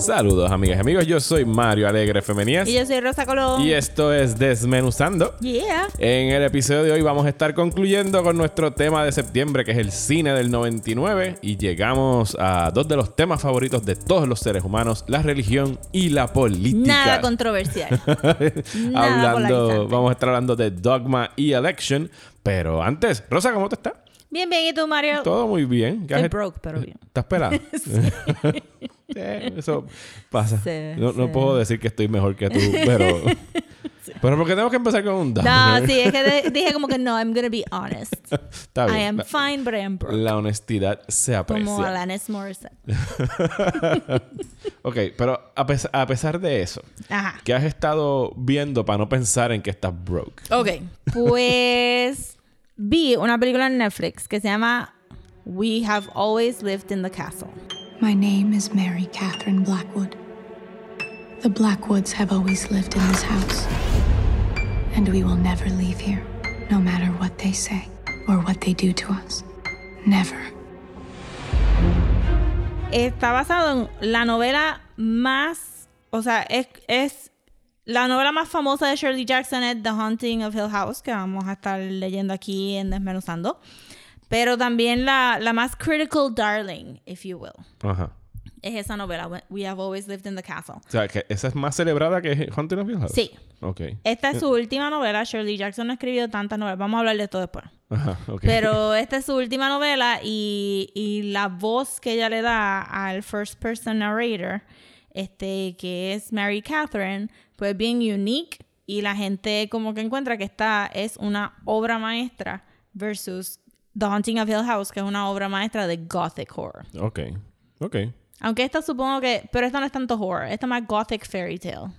Saludos amigas y amigos, yo soy Mario Alegre Femenías Y yo soy Rosa Colón. y esto es Desmenuzando. Yeah. En el episodio de hoy vamos a estar concluyendo con nuestro tema de septiembre que es el cine del 99 y llegamos a dos de los temas favoritos de todos los seres humanos, la religión y la política. Nada controversial. Nada hablando, vamos a estar hablando de Dogma y Election, pero antes, Rosa, ¿cómo te está? Bien, bien. ¿Y tú, Mario? Todo muy bien. ¿Qué Estoy broke, pero bien. ¿Estás pelado? Sí, eso pasa. Sí, no, no puedo decir que estoy mejor que tú, pero... Pero porque tengo que empezar con un No, downer. sí, es que dije como que no, I'm gonna be honest. Está bien. I am la, fine, but I am broke. la honestidad se Como aprecia. Alanis Morissette. ok, pero a, pes- a pesar de eso, Ajá. ¿qué has estado viendo para no pensar en que estás broke? Ok. Pues vi una película en Netflix que se llama We Have Always Lived in the Castle. My name is Mary Catherine Blackwood. The Blackwoods have always lived in this house. And we will never leave here, no matter what they say or what they do to us. Never. Está basado en la novela más, o sea, es, es la novela más famosa de Shirley Jackson es The Haunting of Hill House, que vamos a estar leyendo aquí en Desmenuzando. Pero también la, la más critical darling, if you will, Ajá. es esa novela, We- Have Always Lived in the Castle. O sea, que esa es más celebrada que Haunting of Hill House. Sí. Ok. Esta es su última novela. Shirley Jackson no ha escribido tantas novelas. Vamos a hablar de esto después. Ajá, ok. Pero esta es su última novela y, y la voz que ella le da al first person narrator, este, que es Mary Catherine, pues bien unique y la gente como que encuentra que esta es una obra maestra versus The Haunting of Hill House, que es una obra maestra de gothic horror. Ok. Ok. Aunque esta supongo que, pero esta no es tanto horror, esta es más gothic fairy tale.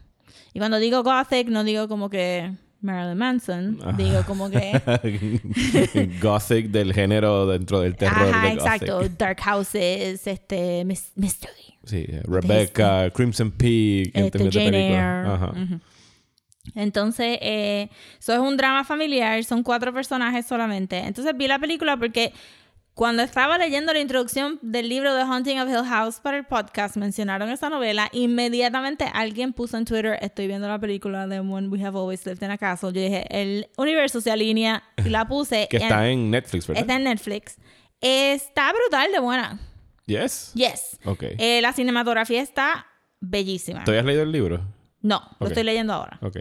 Y cuando digo gothic no digo como que Marilyn Manson, digo como que gothic del género dentro del terror Ajá, de exacto. Gothic. Dark Houses, este, Mystery. Sí, Rebecca, Crimson Peak, Este, de Jane. Eyre. Ajá. Ujú. Entonces, eh, eso es un drama familiar, son cuatro personajes solamente. Entonces vi la película porque cuando estaba leyendo la introducción del libro The Haunting of Hill House para el podcast, mencionaron esa novela. Inmediatamente alguien puso en Twitter, estoy viendo la película de When We Have Always Lived in a Castle. Yo dije, el universo se alinea y la puse. Que está en Netflix, ¿verdad? está en Netflix. Está brutal de buena. Yes. Yes. Ok. Eh, la cinematografía está bellísima. ¿Tú has leído el libro? No, lo Ok. estoy leyendo ahora. Ok.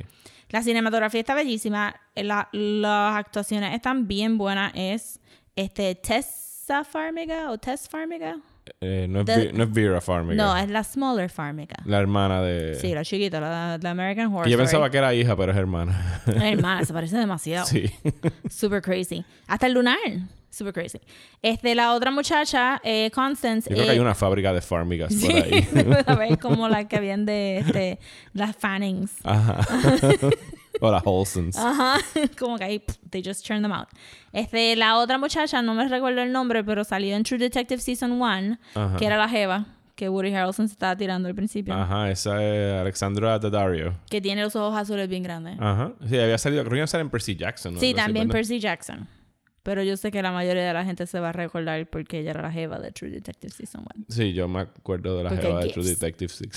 La cinematografía está bellísima. eh, la- las actuaciones están bien buenas. Es este Tessa Farmiga o Tess Farmiga. Eh, no, es The- no es Vera Farmiga. No, es la Smaller Farmiga. La hermana de... Sí, la chiquita, la, la American Horror Que yo Story. pensaba que era hija, pero es hermana. Hermana, se parece demasiado. sí. Super crazy. Hasta el lunar. Super crazy. Este, la otra muchacha, eh, Constance. Yo creo que eh, hay una fábrica de Farmigas Sí, por ahí. a ver, como la que habían de este, las Fannings. Ajá. o las Olsons. Ajá, como que ahí, they just turn them out. Este, la otra muchacha, no me recuerdo el nombre, pero salió en True Detective Season 1, Ajá. que era la Jeva, que Woody Harrelson se estaba tirando al principio, Ajá, esa es Alexandra Daddario. que tiene los ojos azules bien grandes. Ajá. Sí, había salido, creo que iba a salir en Percy Jackson. ¿no? sí, también. Percy Jackson. Pero yo sé que la mayoría de la gente se va a recordar porque ella era la Jeva de True Detective Season 1. Sí, yo me acuerdo de la Porque jeva de. True Detective 6.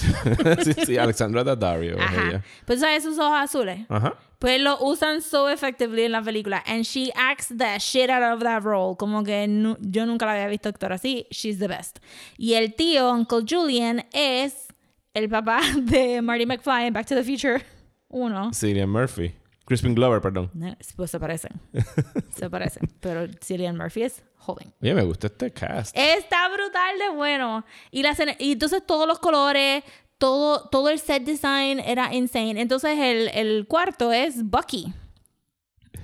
sí, sí, Alexandra Daddario. Ajá. ella. Pues sabes sus ojos azules. Ajá. Pues lo usan so effectively en la película. And she acts the shit out of that role. Como que yo nunca la había visto actuar así. She's the best. Y el tío, Uncle Julian, es el papá de Marty McFly en Back to the Future 1. Cillian Murphy. Crispin Glover, perdón. No, Pues se parecen. se parecen. Pero Cillian Murphy es joven. Oye, me gusta este cast. Está brutal de bueno. Y, la escena- y entonces todos los colores, todo, todo el set design era insane. Entonces el, el cuarto es Bucky.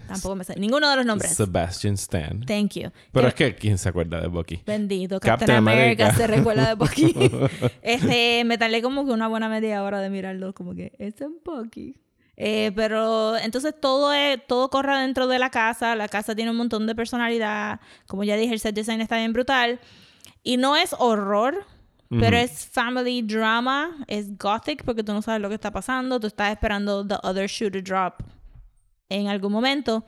Tampoco me sé ninguno de los nombres. Sebastian Stan. Thank you. Pero es que, ¿quién se acuerda de Bucky? Bendito, Captain Captain, America. America. se recuerda de Bucky. este, me tardé como que una buena media hora de mirarlo, como que, es Bucky. Eh, pero entonces todo es, todo corre dentro de la casa. La casa tiene un montón de personalidad. Como ya dije, el set design está bien brutal. Y no es horror, pero es family drama. Es gothic porque tú no sabes lo que está pasando. Tú estás esperando the other shoe to drop en algún momento.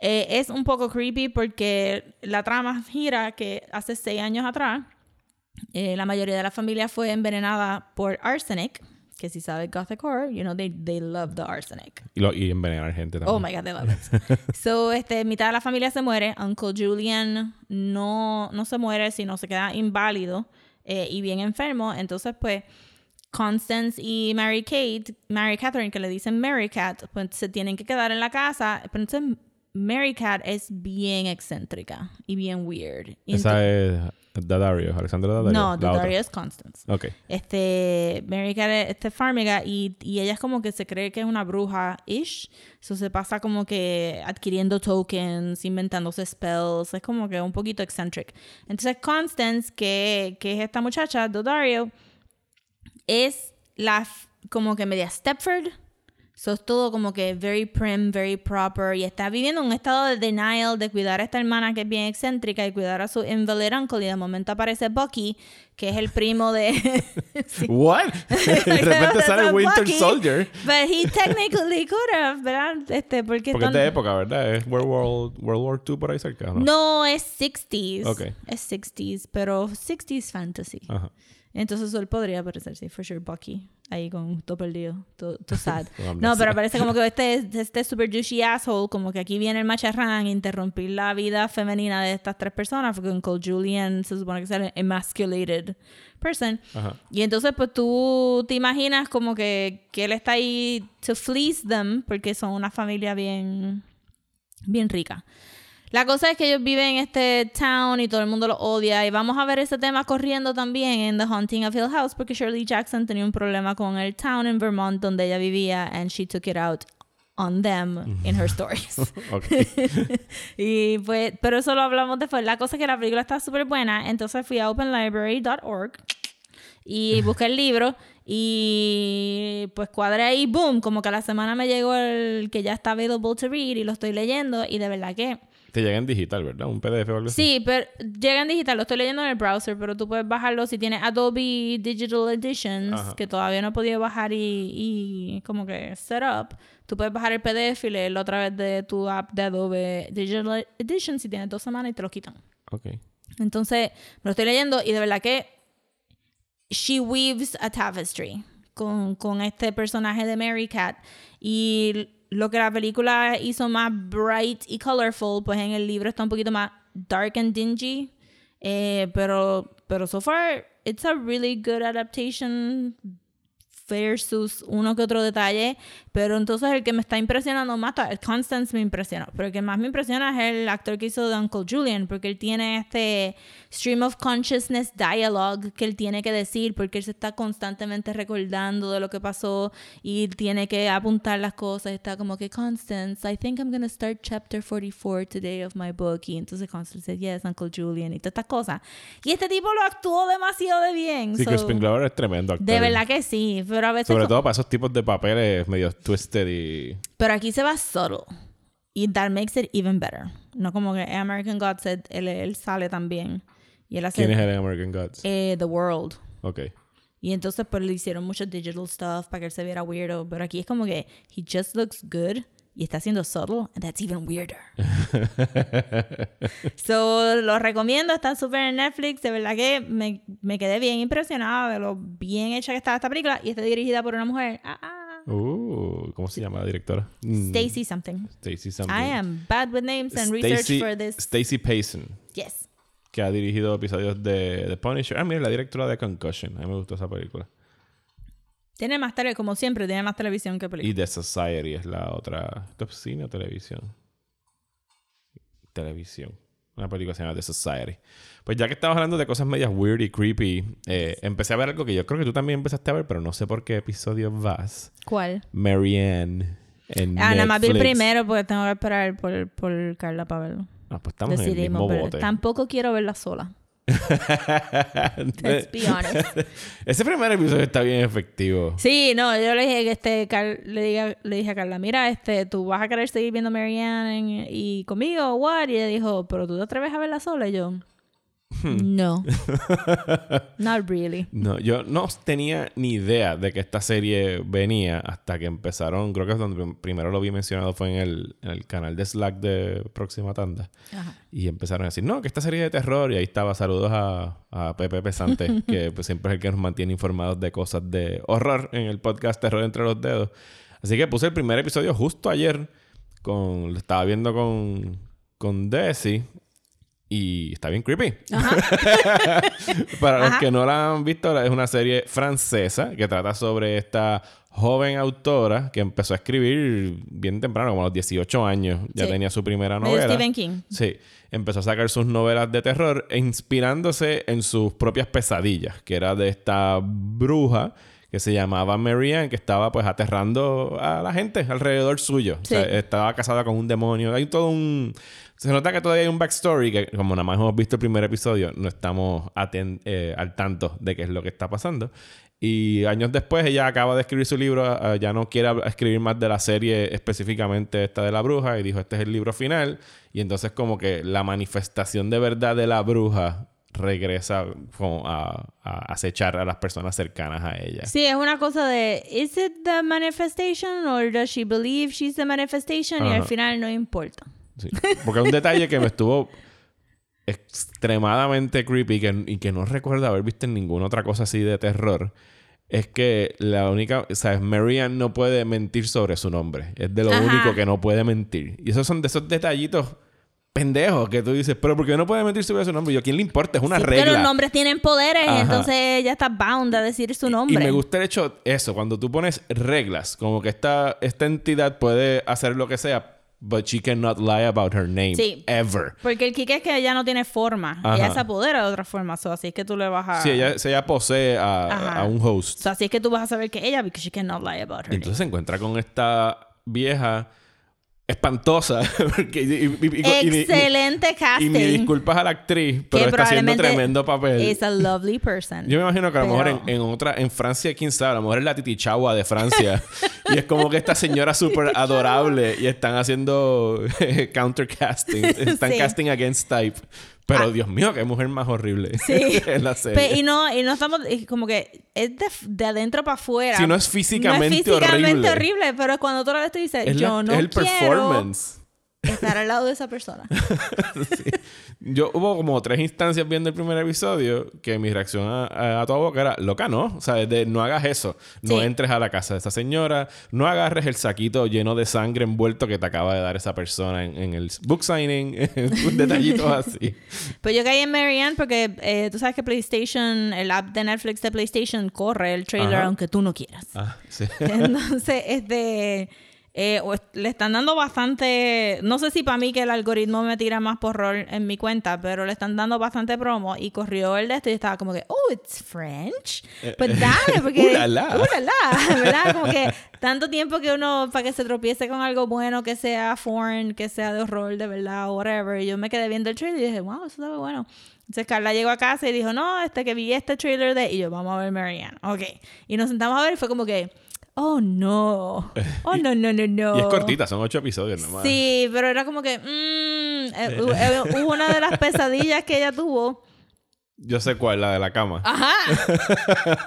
Eh, es un poco creepy porque la trama gira que hace seis años atrás eh, la mayoría de la familia fue envenenada por arsenic, que si sabes Gothic Horror, you know, they, they love the arsenic. Y, lo, y envenenar gente también. Oh my God, they love it. so, este, mitad de la familia se muere. Uncle Julian no, no se muere, sino se queda inválido eh, y bien enfermo. Entonces, pues, Constance y Mary Kate, Mary Catherine, que le dicen Mary Cat, pues se tienen que quedar en la casa. Pero entonces, Mary Cat es bien excéntrica y bien weird. Esa es Daddario, Alexandra Daddario. no. Daddario es Constance. Ok. Este, Mary Cat es este Farmiga y, y ella es como que se cree que es una bruja-ish. Eso se pasa como que adquiriendo tokens, inventándose spells. Es como que un poquito eccentric. Entonces, Constance, que, que es esta muchacha, Daddario, es la como que media Stepford. So es todo como que very prim, very proper. Y está viviendo un estado de denial de cuidar a esta hermana que es bien excéntrica y cuidar a su invalid uncle. Y de momento aparece Bucky, que es el primo de. Sí. What? de repente sale Winter Bucky, Soldier. But he technically could have, ¿verdad? Este, porque Porque es de época, ¿verdad? Es World War, World War II por ahí cerca, ¿no? No, es 60s. Ok. Es 60s, pero 60s fantasy. Ajá. Entonces él podría parecer, sí, for sure, Bucky. Ahí con todo perdido, todo, todo sad. No, pero parece como que este, este super douchey asshole, como que aquí viene el macharrán a interrumpir la vida femenina de estas tres personas, porque Uncle Julian se supone que es el emasculated person. Ajá. Y entonces, pues tú te imaginas como que, que él está ahí to fleece them, porque son una familia bien, bien rica. La cosa es que ellos viven en este town y todo el mundo los odia. Y vamos a ver ese tema corriendo también en The Haunting of Hill House, porque Shirley Jackson tenía un problema con el town en Vermont donde ella vivía, and she took it out on them in her stories. Y pues, pero eso lo hablamos después. La cosa es que la película está súper buena. Entonces fui a openlibrary.org y busqué el libro y pues cuadré ahí, boom, como que a la semana me llegó el que ya está available to read y lo estoy leyendo y de verdad que... Te llega en digital, ¿verdad? Un PDF o algo así. Sí, pero llega en digital, lo estoy leyendo en el browser, pero tú puedes bajarlo si tienes Adobe Digital Editions, Ajá. que todavía no he podido bajar y, y como que set up. Tú puedes bajar el PDF y leerlo a través de tu app de Adobe Digital Edition si tienes dos semanas y te lo quitan. Ok. Entonces, me lo estoy leyendo y de verdad que she weaves a tapestry con, con este personaje de Mary Cat. Y lo que la película hizo más bright y colorful, pues en el libro está un poquito más dark and dingy. Eh, pero, pero so far, it's a really good adaptation versus uno que otro detalle. Pero entonces el que me está impresionando más, Constance me impresionó, pero el que más me impresiona es el actor que hizo de Uncle Julian, porque él tiene este stream of consciousness dialogue que él tiene que decir, porque él se está constantemente recordando de lo que pasó y tiene que apuntar las cosas. Está como que, Constance, I think I'm going to start chapter 44 today of my book. Y entonces Constance dice, yes, Uncle Julian, y todas estas cosas. Y este tipo lo actuó demasiado de bien. Sí, so- Crispin Glover es tremendo actor. de verdad que sí, pero a veces... Sobre todo para esos tipos de papeles medio twisted y... Pero aquí se va subtle. Y that makes it even better. No como que American Gods él, él, sale también. Y él hace ¿Quién es el American Gods? eh, The World. Ok. Y entonces pues le hicieron mucho digital stuff para que él se viera weirdo. Pero aquí es como que he just looks good y está siendo subtle. And that's even weirder. so lo recomiendo. Está súper en Netflix. De verdad que me, me quedé bien impresionada de lo bien hecha que estaba esta película. Y está dirigida por una mujer. Ah, ah. Uh, ¿Cómo se llama la directora? Mm, Stacy something. Stacy something. I am bad with names and research for this. Stacy Payson, Yes. que ha dirigido episodios de The Punisher. Ah, mira, la directora de Concussion. A mí me gustó esa película. Tiene más tele, como siempre, tiene más televisión que película. Y The Society es la otra. ¿Esto es cine o televisión? Televisión. Una película que se llama The Society. Pues ya que estamos hablando de cosas medias weird y creepy, eh, empecé a ver algo que yo creo que tú también empezaste a ver, pero no sé por qué episodio vas. ¿Cuál? Marianne en Ah, nada más vi el primero porque tengo que esperar por, por Carla para verlo. Ah, pues estamos en el Decidimos, mismo pero bote. tampoco quiero verla sola. Let's be honest. Ese primer episodio está bien efectivo. Sí, no, yo le dije que este Car- le, diga- le dije a Carla, mira, este, tú vas a querer seguir viendo Marianne en- y conmigo o what? Y ella dijo, pero tú te atreves a verla sola y yo. Hmm. No. Not really. No, yo no tenía ni idea de que esta serie venía hasta que empezaron. Creo que es donde prim- primero lo vi mencionado fue en el, en el canal de Slack de Próxima Tanda. Ajá. Y empezaron a decir, no, que esta serie es de terror. Y ahí estaba, saludos a, a Pepe Pesante, que pues, siempre es el que nos mantiene informados de cosas de horror en el podcast Terror entre los dedos. Así que puse el primer episodio justo ayer. Con, lo estaba viendo con, con Desi. Y está bien creepy. Para los Ajá. que no la han visto, es una serie francesa que trata sobre esta joven autora que empezó a escribir bien temprano, como a los 18 años. Ya Sí. tenía su primera novela. Stephen King. Sí, empezó a sacar sus novelas de terror e inspirándose en sus propias pesadillas, que era de esta bruja que se llamaba Marianne, que estaba pues aterrando a la gente alrededor suyo. O sea, Sí. estaba casada con un demonio. Hay todo un... Se nota que todavía hay un backstory que como nada más hemos visto el primer episodio, no estamos eh, al tanto de qué es lo que está pasando. Y años después ella acaba de escribir su libro, ah, ya no quiere escribir más de la serie específicamente esta de la bruja y dijo este es el libro final. Y entonces como que la manifestación de verdad de la bruja regresa como a, a acechar a las personas cercanas a ella. Sí, es una cosa de, ¿is it the manifestation or does she believe she's the manifestation? Y al final no importa. Sí. Porque un detalle que me estuvo extremadamente creepy que, y que no recuerdo haber visto en ninguna otra cosa así de terror es que la única, o sea, Marianne no puede mentir sobre su nombre. Es de lo Ajá. único que no puede mentir. Y esos son de esos detallitos pendejos que tú dices, pero ¿por qué no puede mentir sobre su nombre? Y yo, ¿a quién le importa? Es una Sí, porque regla. los nombres tienen poderes, Ajá. entonces ella está bound a decir su nombre. Y me gusta el hecho, eso, cuando tú pones reglas, como que esta, esta entidad puede hacer lo que sea, but she cannot lie about her name. Sí. Ever. Porque el Kike es que ella no tiene forma. Ajá. Ella se apodera de otra forma. so, así es que tú le vas a... Sí, ella, si ella posee a, a un host. so, así es que tú vas a saber que ella, because she cannot lie about her entonces se encuentra con esta vieja espantosa. porque- y, y- y- y- y- y- Excelente y, casting. mi disculpas a la actriz, pero que está haciendo tremendo papel. Es a lovely person. Yo me imagino que a lo mejor en, otra, en Francia, quién sabe, a lo mejor es la titichagua de Francia. y es como que esta señora súper adorable y están haciendo counter casting. Están Sí. casting against type. Pero Ah. Dios mío, qué mujer más horrible Sí. en la serie. Pe- y no, y no estamos, y como que es de, de adentro para afuera. Sí, no es físicamente No es físicamente horrible. horrible, pero cuando tú la ves, tú dices, es, la- yo no es el quiero performance. Estar al lado de esa persona. Sí. Yo hubo como tres instancias viendo el primer episodio que mi reacción a, a, a toda boca era, loca, no. O sea, de no hagas eso. No Sí. entres a la casa de esa señora. No agarres el saquito lleno de sangre envuelto que te acaba de dar esa persona en, en el book signing. Detallitos así. Pues yo caí en Marianne porque eh, tú sabes que PlayStation, el app de Netflix de PlayStation corre el trailer Ajá. aunque tú no quieras. Ah, sí. Entonces, este, eh, le están dando bastante, no sé si para mí que el algoritmo me tira más por rol en mi cuenta, pero le están dando bastante promo y corrió el de esto y estaba como que, oh, it's French. Pues dale, porque... Uh, la, la. Uh, la, ¿verdad? Como que tanto tiempo que uno, para que se tropiece con algo bueno, que sea foreign, que sea de horror, de verdad, whatever. Y yo me quedé viendo el trailer y dije, wow, eso estaba bueno. Entonces Carla llegó a casa y dijo, no, este que vi este trailer de... Y yo, vamos a ver Marianne. Ok. Y nos sentamos a ver y fue como que, oh, no. Oh, no, no, no, no. Y es cortita, son ocho episodios nomás. Sí, pero era como que... mm, eh, eh, hubo una de las pesadillas que ella tuvo. Yo sé cuál, la de la cama. Ajá.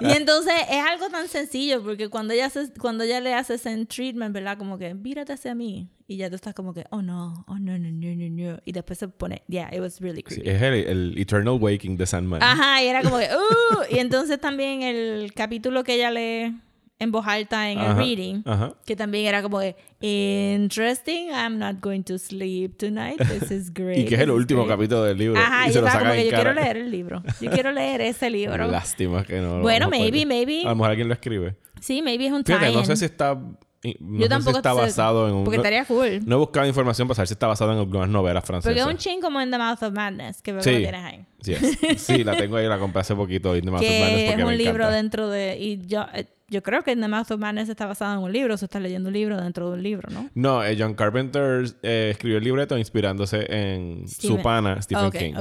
Y entonces es algo tan sencillo porque cuando ella, hace, cuando ella le hace ese treatment, ¿verdad? Como que, vírate hacia mí. Y ya tú estás como que, oh no, oh no, no, no, no, no. Y después se pone, yeah, it was really Sí, creepy. es el, el Eternal Waking de Sandman. Ajá, y era como que, uh. Y entonces también el capítulo que ella lee en voz alta en el reading, Ajá. que también era como que, interesting, I'm not going to sleep tonight, this is great. Y que es el último great". capítulo del libro. Ajá, y se yo lo sacan como que yo quiero leer el libro. Yo quiero leer ese libro. Lástima que no. Bueno, maybe, maybe. A lo mejor alguien lo escribe. Sí, maybe es un Fíjate, no sé si está. No Yo sé tampoco si está sé, basado en un. Porque estaría cool. No he buscado información para saber si está basado en algunas novelas francesas. Porque es un ching como en The Mouth of Madness, que veo Sí. que tienes ahí. Sí, es. sí, la tengo ahí, la compré hace poquito. Y no me que es porque me un libro encanta. dentro de... Y yo... eh, yo creo que The Mouth of Madness está basado en un libro, o se está leyendo un libro dentro de un libro, ¿no? No, eh, John Carpenter eh, escribió el libreto inspirándose en su Stephen- pana Stephen King.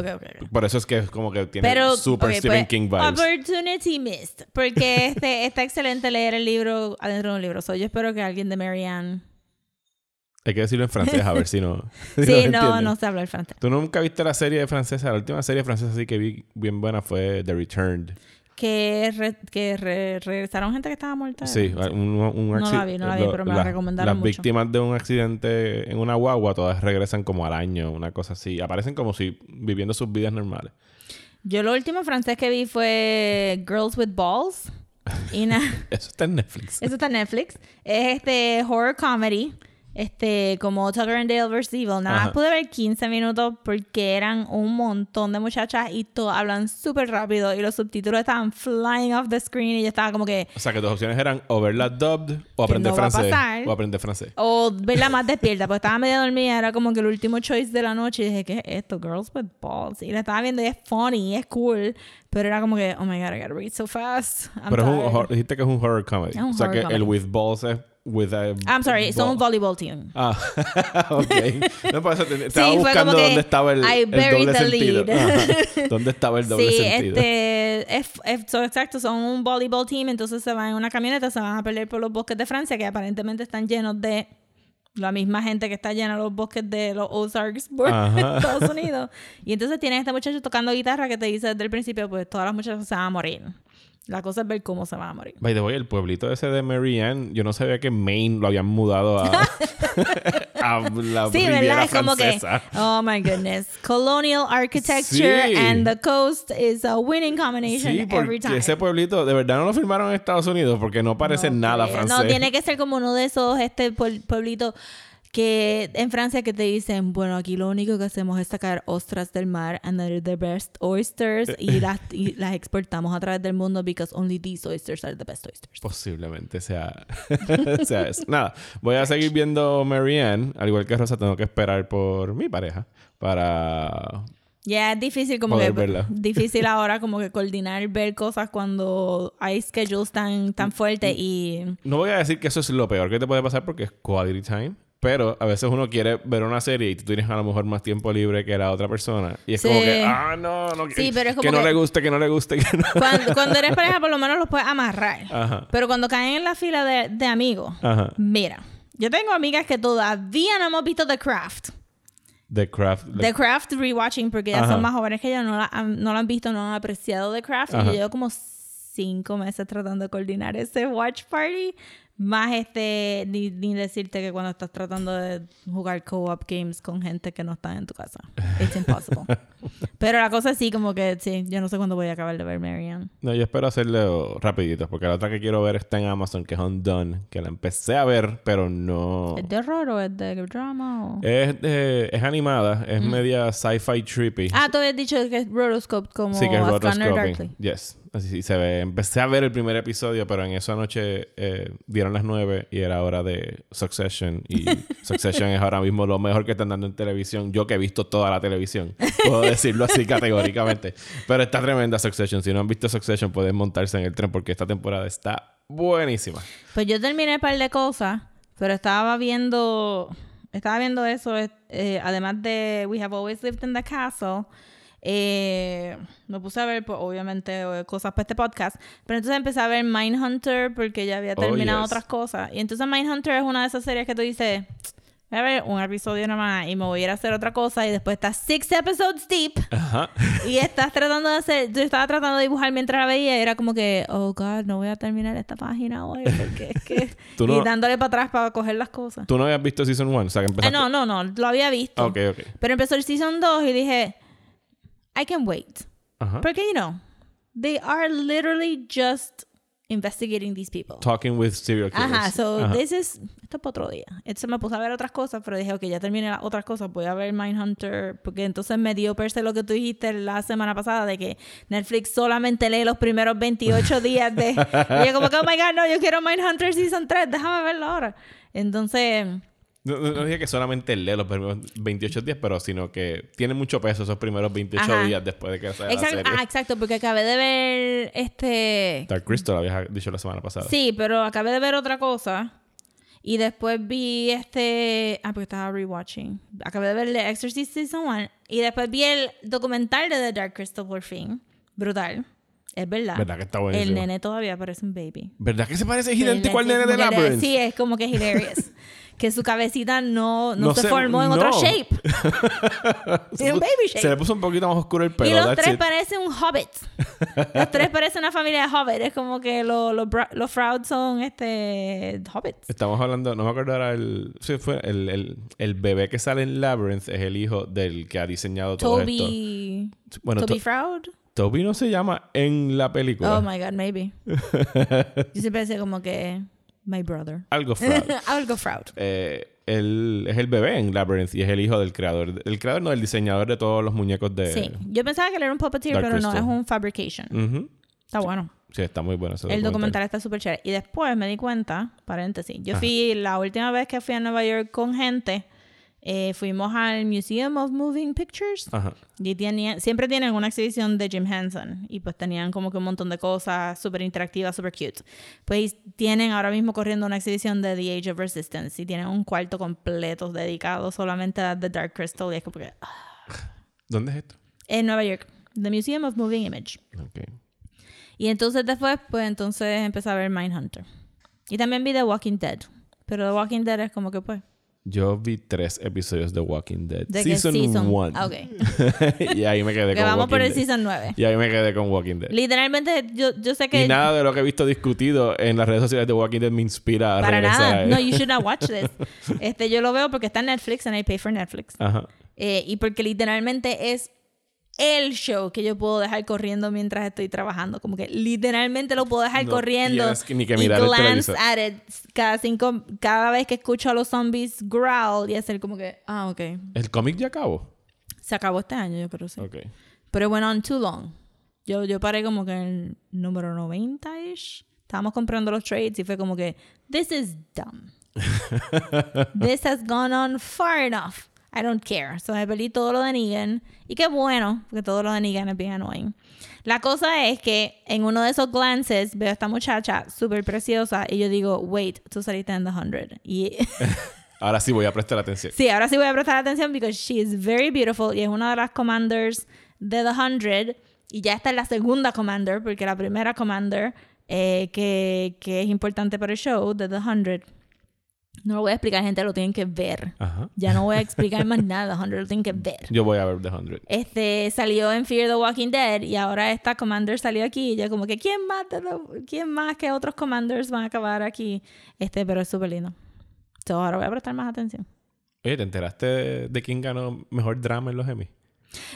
Por eso es que es como que tiene Pero, super ok, Stephen pues, King vibes. Opportunity missed. Porque este, está excelente leer el libro adentro de un libro. So, yo espero que alguien de Marianne... Hay que decirlo en francés a ver si no. si Sí, no, no sé hablar francés. ¿Tú nunca viste la serie francesa? La última serie francesa así que vi bien buena fue The Returned. Que, re- que re- regresaron gente que estaba muerta. Sí, un, un No la vi, no la vi, lo- pero me la recomendaron Las mucho. víctimas de un accidente en una guagua todas regresan como al año, una cosa así. Aparecen como si viviendo sus vidas normales. Yo lo último francés que vi fue Girls with Balls. Y Eso está en Netflix. Eso está en Netflix. Es este horror comedy. Este, como Tucker and Dale vs. Evil. Nada más pude ver 15 minutos porque eran un montón de muchachas y todas hablan súper rápido y los subtítulos estaban flying off the screen y yo estaba como que... O sea, que tus opciones eran o verla dubbed o aprender no francés. O aprender francés. O verla más despierta, porque estaba medio dormida, era como que el último choice de la noche. Y dije, ¿qué es esto? Girls with Balls. Y la estaba viendo y es funny, es cool. Pero era como que, oh my god, I gotta read so fast. I'm Pero es un dijiste que es un horror comedy. Es un o sea, horror que el with balls es with a I'm sorry, son un ball. volleyball team. Ah, ok. No, por eso te- estaba fue buscando dónde estaba el, I el doble the sentido. lead. ¿Dónde estaba el doble sí, sentido? este, es, es- son exacto, son un volleyball team, entonces se van en una camioneta, se van a pelear por los bosques de Francia, que aparentemente están llenos de la misma gente que está llena de los bosques de los Ozarks por Ajá. Estados Unidos. Y entonces tienes este muchacho tocando guitarra que te dice desde el principio, pues todas las muchachas se van a morir. La cosa es ver cómo se van a morir. By the way, el pueblito ese de Marianne, yo no sabía que Maine lo habían mudado a, a la Sí, Riviera ¿verdad? Es como que, oh my goodness, colonial architecture Sí. and the coast is a winning combination Sí, every time. ese pueblito de verdad no lo firmaron en Estados Unidos porque no parece No nada francés. No, tiene que ser como uno de esos este pueblitos que en Francia que te dicen, bueno, aquí lo único que hacemos es sacar ostras del mar and they're the best oysters y las, y las exportamos a través del mundo because only these oysters are the best oysters. Posiblemente sea, sea eso. Nada, voy a seguir viendo Marianne. Al igual que Rosa, tengo que esperar por mi pareja para... Ya es difícil como Poder que verla. difícil ahora como que coordinar ver cosas cuando hay schedules tan tan fuertes y No voy a decir que eso es lo peor que te puede pasar porque es quality time. Pero a veces uno quiere ver una serie y tú tienes a lo mejor más tiempo libre que la otra persona. Y es como Sí. que, ah, no, no, que, Sí, pero es como que no que- le guste, que no le guste, que no. cuando, cuando eres pareja por lo menos los puedes amarrar. Ajá. Pero cuando caen en la fila de, de amigos, Ajá. mira, yo tengo amigas que todavía no hemos visto The Craft. The Craft. The Craft rewatching porque ya Ajá. son más jóvenes que yo, no la, han, no la han visto, no han apreciado The Craft. Y yo llevo como cinco meses tratando de coordinar ese watch party. Más este, ni, ni decirte que cuando estás tratando de jugar co-op games con gente que no está en tu casa. It's impossible. Pero la cosa sí, como que sí, yo no sé cuándo voy a acabar de ver Marianne. No, yo espero hacerlo rapidito porque la otra que quiero ver está en Amazon, que es Undone, que la empecé a ver, pero no... ¿Es de horror o es de drama? O... Es, de- es animada, es media sci-fi trippy. Ah, tú habías dicho que es rotoscope como sí, que es rotoscoping. Yes. Así sí se ve. Empecé a ver el primer episodio, pero en esa noche eh, dieron las nueve y era hora de Succession. Y Succession es ahora mismo lo mejor que están dando en televisión. Yo que he visto toda la televisión. Puedo decirlo así categóricamente. Pero está tremenda Succession. Si no han visto Succession, pueden montarse en el tren porque esta temporada está buenísima. Pues yo terminé un par de cosas, pero estaba viendo, estaba viendo eso, eh, además de We Have Always Lived in the Castle, eh, me puse a ver, pues, obviamente, eh, cosas para este podcast, pero entonces empecé a ver Mindhunter porque ya había Oh, terminado yes. otras cosas. Y entonces Mindhunter es una de esas series que tú dices, voy a ver un episodio nomás y me voy a ir a hacer otra cosa y después está six episodes deep Ajá. y estás tratando de hacer, yo estaba tratando de dibujar mientras la veía y era como que, oh God, no voy a terminar esta página hoy porque es que... Tú y no- dándole para atrás para coger las cosas. ¿Tú no habías visto Season 1? O sea, que Eh, empezaste... no, no, no, lo había visto. Ok, ok. Pero empezó el Season 2 y dije, I can wait. Ajá. Porque, you know, they are literally just investigating these people. Talking with serial killers. Ajá, so Ajá. this is... Esto es para otro día. Entonces me puse a ver otras cosas, pero dije, ok, ya terminé las otras cosas, voy a ver Mindhunter, porque entonces me dio per se lo que tú dijiste la semana pasada, de que Netflix solamente lee los primeros 28 días de... y yo como que, oh my God, no, yo quiero Mindhunter Season 3, déjame verlo ahora. Entonces... No, no- no dije que solamente lee los primeros 28 días, pero sino que tiene mucho peso esos primeros 28 Ajá. días después de que la Exacto, serie. ah, exacto, porque acabé de ver este... Dark Crystal, lo habías dicho la semana pasada. Sí, pero acabé de ver otra cosa. Y después vi este... Ah, porque estaba rewatching. Acabé de ver The Exorcist Season 1. Y después vi el documental de The Dark Crystal por fin. Brutal. Es verdad. ¿Verdad que está El buenísimo? nene todavía parece un baby. ¿Verdad que se parece idéntico al nene de Labyrinth? Sí, es como que hilarious. que su cabecita no, no, No se, se- formó en no. otra shape. Se en un baby shape. Se le puso un poquito más oscuro el pelo. y los tres it. parecen un hobbit. los tres parecen una familia de hobbit. Es como que los bra- los Frouds son este hobbits. Estamos hablando, no me acuerdo ahora el, sí, fue el, el, el bebé que sale en Labyrinth es el hijo del que ha diseñado todo esto. Toby. Bueno, Toby To- Froud. Toby no se llama en la película. Oh my god, maybe. Yo siempre decía como que my brother. Algo Froud. Algo Froud. Eh, él es el bebé en Labyrinth y es el hijo del creador. El creador no, el diseñador de todos los muñecos de... Sí. Yo pensaba que él era un puppeteer, Dark pero no, Crystal. es un fabrication. Ujú. Está bueno. Sí, está muy bueno ese El documental está súper chévere. Y después me di cuenta, paréntesis, yo fui, la última vez que fui a Nueva York con gente, eh, fuimos al Museum of Moving Pictures. Ajá. Y tenían, siempre tienen una exhibición de Jim Henson. Y pues tenían como que un montón de cosas súper interactivas, súper cute. Pues tienen ahora mismo corriendo una exhibición de The Age of Resistance. Y tienen un cuarto completo dedicado solamente a The Dark Crystal. Y es como que... ah. ¿Dónde es esto? En Nueva York. The Museum of Moving Image. Y entonces después, pues entonces empecé a ver Mindhunter. Y también vi The Walking Dead. Pero The Walking Dead es como que pues... Yo vi tres episodios de Walking Dead. ¿De qué season season? 1. Ah, ok. y ahí me quedé Que con vamos Walking por el Dead. Season 9. Y ahí me quedé con Walking Dead. Literalmente, yo, yo sé que... Y nada de lo que he visto discutido en las redes sociales de Walking Dead me inspira a Para regresar. nada. No, you should not watch this. Este, yo lo veo porque está en Netflix and I pay for Netflix. Ajá. Eh, y porque literalmente es el show que yo puedo dejar corriendo mientras estoy trabajando. Como que literalmente lo puedo dejar No corriendo. que- ni que y mirar el glance televisor. at it cada cinco, cada vez que escucho a los zombies growl y hacer como que, ah, ok. ¿El cómic ya acabó? Se acabó este año, yo creo sí. Ok. Pero went on too long. Yo, yo paré como que en el número 90-ish. Estábamos comprando los trades y fue como que, this is dumb. this has gone on far enough. I don't care. So me perdí todo lo de Negan. Y qué bueno, porque todo lo de Negan es bien annoying. La cosa es que en uno de esos glances veo a esta muchacha súper preciosa y yo digo, wait, tú saliste en The 100. Y Ahora sí voy a prestar atención. Sí, ahora sí voy a prestar atención because she is very beautiful y es una de las commanders de The 100 y ya está en la segunda commander porque la primera commander eh, que, que es importante para el show de The 100 no lo voy a explicar, gente, lo tienen que ver. Ajá. Ya no voy a explicar más nada, The 100 lo tienen que ver. Yo voy a ver The 100. Este salió en Fear the Walking Dead y ahora esta commander salió aquí y ya como que quién más los- quién más que otros commanders van a acabar aquí. Este, pero es súper lindo. So, ahora voy a prestar más atención. Oye, ¿te enteraste de, de quién ganó mejor drama en los Emmy?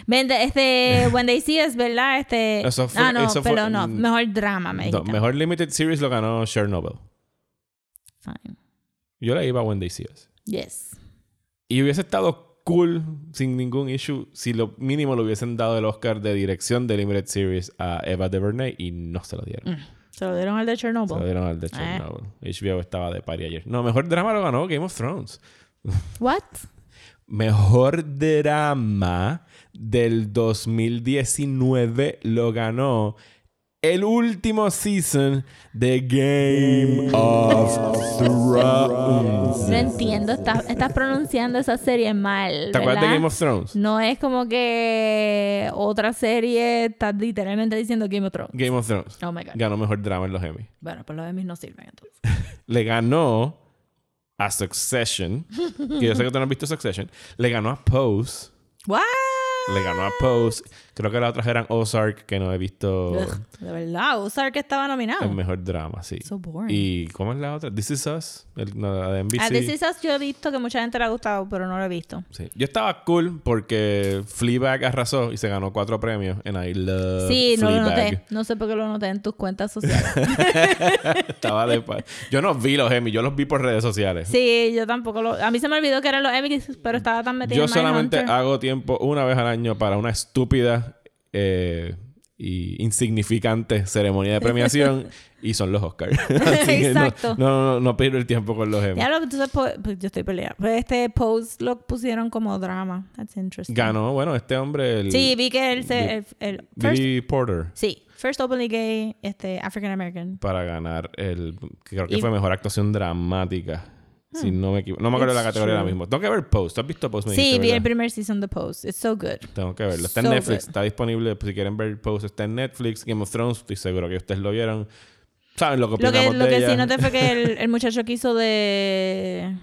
Vende, este, When They See Us, ¿verdad? Este, Eso fue- ah, no, eso fue- pero no, mm, mejor drama, me No, mejor Limited Series lo ganó Chernobyl. Fine. Yo le iba a See Us. Yes. Y hubiese estado cool, sin ningún issue, si lo mínimo le hubiesen dado el Oscar de dirección de Limited Series a Eva DuVernay y no se lo dieron. Se lo dieron al de Chernobyl. Se lo dieron al de Chernobyl. HBO estaba de pari ayer. No, mejor drama lo ganó Game of Thrones. What? Mejor drama del 2019 lo ganó el último season de Game of Thrones. No entiendo, estás, estás pronunciando esa serie mal. ¿Te acuerdas de ¿verdad? Game of Thrones? No es como que otra serie estás literalmente diciendo Game of Thrones. Game of Thrones. Oh my God. Ganó mejor drama en los Emmy. Bueno, pues los Emmys no sirven entonces. Le ganó a Succession. que yo sé que tú no has visto Succession. Le ganó a Pose. ¿What? Le ganó a Pose. Creo que las otras eran Ozark, que no he visto Ugh, de verdad, Ozark estaba nominado. el mejor drama, sí. So boring. ¿Y cómo es la otra? This Is Us, el, no, la de NBC. A This Is Us yo he visto que mucha gente le ha gustado, pero no lo he visto. Sí. Yo estaba cool porque Fleabag arrasó y se ganó cuatro premios en I Love Sí, no lo Fleabag. noté. No sé por qué lo noté en tus cuentas sociales. Estaba de Yo no vi los Emmy, yo los vi por redes sociales. sí, yo tampoco lo... A mí se me olvidó que eran los Emmys, pero estaba tan metida Yo en solamente hago tiempo una vez al año para una estúpida eh, y insignificante ceremonia de premiación Y son los Oscars. Exacto. No, no, no, no pierdo el tiempo con los Emmy. Ya lo, entonces, po- pues, yo estoy peleada. Pues este post lo pusieron como drama. That's interesting. Ganó, bueno, este hombre, el Sí, vi que él se... El, el- first- Porter, sí, first openly gay, este, African American. para ganar el, creo que Y- fue mejor actuación dramática. Si no me equivoco. No me acuerdo de la categoría ahora mismo. Tengo que ver Post. ¿Tú has visto Post? Me Sí, vi el ¿verdad? primer season de Post. It's so good. Tengo que verlo. Está en So Netflix. good. Está disponible. pues, si quieren ver Post, está en Netflix. Game of Thrones, estoy seguro que ustedes lo vieron. ¿Saben lo que Lo que, lo de que ella? sí noté fue que el, el muchacho que hizo de...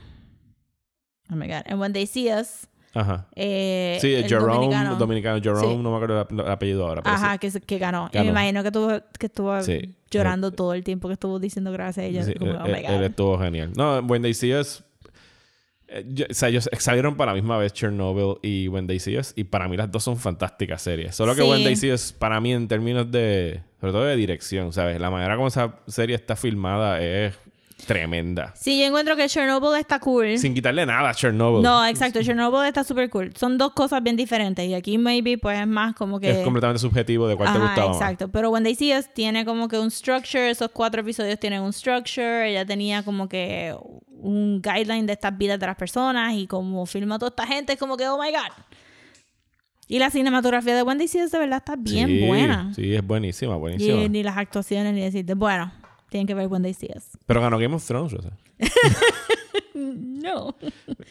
Oh my God. And When They See Us... Ajá. Eh, Sí, el Jerome, dominicano. dominicano. Jerome, Sí. no me acuerdo el el apellido ahora. Pero Ajá, sí. que, que ganó. Y Ganó. me imagino que estuvo, que estuvo Sí. Llorando todo el tiempo que estuvo diciendo gracias a ella. Sí, como, él, oh my él- God. él estuvo genial. No, When They See Us... eh, yo- o sea, ellos salieron para la misma vez Chernobyl y When They See Us y para mí las dos son fantásticas series. Solo que Sí. When They See Us para mí en términos de... Sobre todo de dirección, ¿sabes? La manera como esa serie está filmada es tremenda. Sí, yo encuentro que Chernobyl está cool. Sin quitarle nada a Chernobyl. No, exacto. Chernobyl está súper cool. Son dos cosas bien diferentes. Y aquí, maybe, pues es más como que. Es completamente subjetivo de cuál te gustaba más. exacto. Pero When They See Us tiene como que un structure. Esos cuatro episodios tienen un structure. Ella tenía como que un guideline de estas vidas de las personas. Y como filma a toda esta gente, es como que, oh my God. Y la cinematografía de See Us de verdad está bien Sí, buena. Sí, es buenísima, buenísima. Y ni las actuaciones ni decirte, bueno, tienen que ver When They See Us. Pero ganó Game of Thrones, Rosa. No.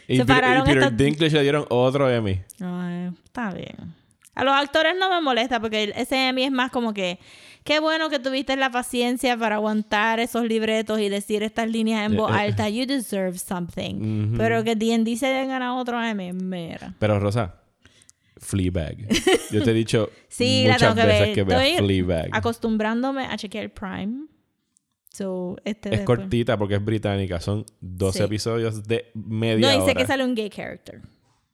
Y, Se Peter- y pararon Peter estos- Dinklage le dieron otro Emmy. Ay, está bien. A los actores no me molesta porque ese Emmy es más como que qué bueno que tuviste la paciencia para aguantar esos libretos y decir estas líneas en voz Eh, eh. alta. You deserve something. Ujú. Pero que D&D se hayan ganado otro Emmy, mira. Pero Rosa, Fleabag. Yo te he dicho Sí, la muchas tengo que veces ver. que veas Estoy Fleabag. acostumbrándome a chequear Prime. So, este Es después- cortita porque es británica. Son 12 Sí. episodios de media No, y sé hora. que sale un gay character.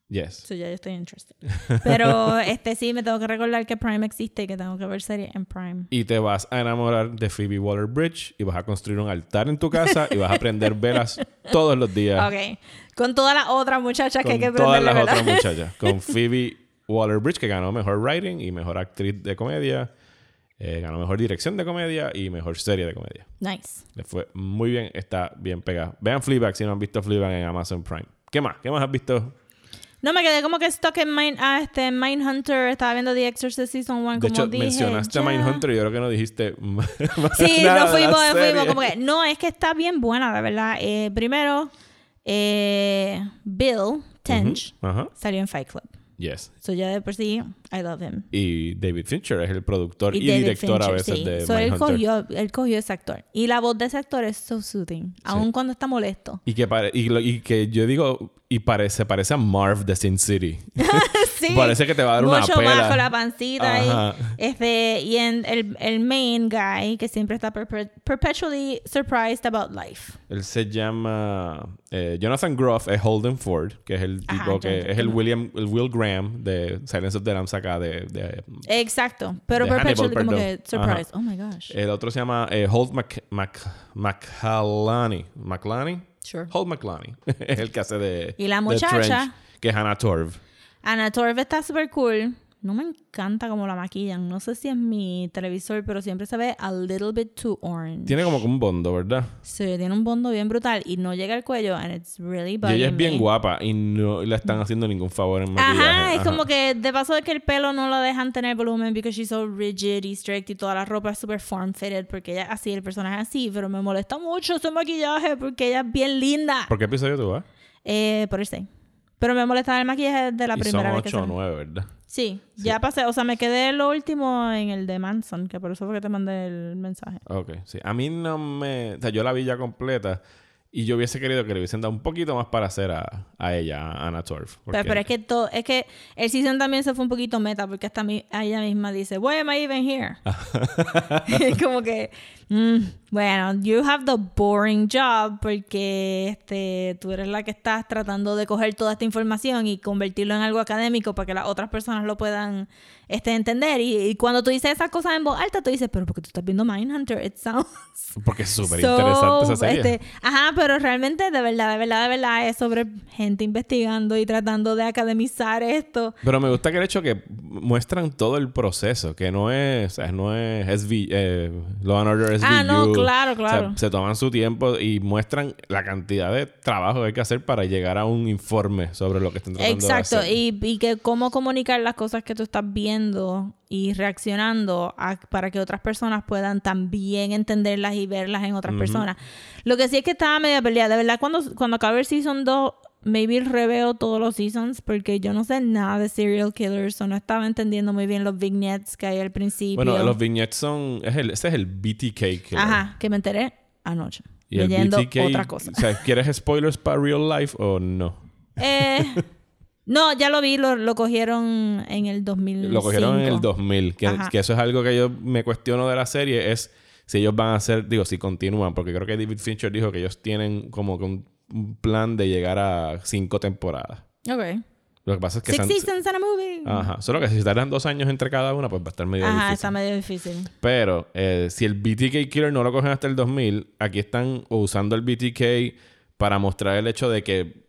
Yes. So, ya yo estoy interested. Pero este sí, me tengo que recordar que Prime existe y que tengo que ver series en Prime. Y te vas a enamorar de Phoebe Waller-Bridge y vas a construir un altar en tu casa y vas a prender velas todos los días. Ok. Con todas las otras muchachas que hay que con todas las ¿verdad? otras muchachas. Con Phoebe Waller-Bridge, que ganó Mejor Writing y Mejor Actriz de Comedia. Eh, ganó Mejor Dirección de Comedia y Mejor Serie de Comedia. Nice. Le fue muy bien. Está bien pegada. Vean Fleabag si no han visto Fleabag en Amazon Prime. ¿Qué más? ¿Qué más has visto? No, me quedé como que stuck en Mind, ah, este, Mindhunter. Estaba viendo The Exorcist Season 1 De como hecho, dije. mencionaste a ya. Mindhunter y yo creo que no dijiste Sí, nada la fuimos, fuimos. Como que, no, es que está bien buena, la verdad. Eh, primero, eh, Bill Tench Ajá. salió en Fight Club. Yes. So ya de por sí, I love him. Y David Fincher es el productor y, David director a Fincher, veces sí. de So, él, cogió, él cogió ese actor. Y la voz de ese actor es so soothing. Aun cuando está molesto. Y que, pare- y, lo- y que yo digo, y parece, parece a Marv de Sin City. sí. Parece que te va a dar una Mucho pela. más con la pancita Ajá. ahí. Este, y en el, el main guy que siempre está perpe- perpetually surprised about life. Él se llama eh, Jonathan Groff, es Holden Ford, que es el tipo Ajá, que es el William, el Will Graham de Silence of the Lambs acá de, de- Exacto. Pero De perpetually Hannibal, como perdón. que surprised. Oh my gosh. el otro se llama eh, Holt Mc, Mc- McCallany. ¿McClany? Sure. Holt McClany. es el que hace de Y la de muchacha. Trench, que es Hannah Torv. Anna Torv está súper cool. No me encanta cómo la maquillan. No sé si es mi televisor, pero siempre se ve a little bit too orange. Tiene como un bondo, ¿verdad? Sí, tiene un bondo bien brutal y no llega al cuello and it's really Y ella es bien me. guapa y no le están haciendo ningún favor en maquillaje. Ajá, es Ajá. como que de paso de que el pelo no lo dejan tener volumen because she's so rigid y strict y toda la ropa es super form fitted porque ella es así, el personaje es así, pero me molesta mucho ese maquillaje porque ella es bien linda. ¿Por qué episodio tú vas? Eh, por el 6. Pero me molestaba el maquillaje de la y primera son vez que 8 o salió. 9, ¿verdad? Sí, ya pasé, o sea, me quedé lo último en el de Manson, que por eso fue que te mandé el mensaje. Ok, sí. A mí no me... O sea, yo la vi ya completa y yo hubiese querido que le hubiesen dado un poquito más para hacer a, a ella, a Anna Torf. Pero, pero es que todo, es que el season también se fue un poquito meta porque hasta mi, a ella misma dice, why am I even here? Como que, mm, bueno, you have the boring job porque este, tú eres la que estás tratando de coger toda esta información y convertirlo en algo académico para que las otras personas lo puedan este, entender. Y, y cuando tú dices esas cosas en voz alta, tú dices, pero porque tú estás viendo Mindhunter, it sounds Porque es súper So, interesante esa serie. este, ajá, pero realmente de verdad, de verdad, de verdad es sobre gente investigando y tratando de academizar esto. Pero me gusta que el hecho que muestran todo el proceso, que no es, o sea, no es SV, eh, Law and Order SVU. Ah, no, claro, O sea, claro. se toman su tiempo y muestran la cantidad de trabajo que hay que hacer para llegar a un informe sobre lo que están tratando de Exacto, y, y que cómo comunicar las cosas que tú estás viendo y reaccionando a- para que otras personas puedan también entenderlas y verlas en otras personas. Lo que sí es que estaba media peleada. De verdad, cuando, cuando acabe el Season 2, maybe reveo todos los seasons porque yo no sé nada de serial killers o no estaba entendiendo muy bien los vignettes que hay al principio. Bueno, los vignettes son... Es el, ese es el BTK killer. Ajá, que me enteré anoche. Y el leyendo BTK, otra cosa. O sea, ¿quieres spoilers para real life o no? Eh, no, ya lo vi, lo, lo cogieron en el 2005. Lo cogieron en el 2000. Que, que eso es algo que yo me cuestiono de la serie. Es si ellos van a hacer... Digo, si continúan. Porque creo que David Fincher dijo que ellos tienen como que un, un plan de llegar a cinco temporadas. Ok. Lo que pasa es que... Six seasons and a movie. Ajá. Solo que si tardan dos años entre cada una, pues va a estar medio Ajá, difícil. está medio difícil. Pero eh, si el BTK Killer no lo cogen hasta el 2000, aquí están usando el BTK para mostrar el hecho de que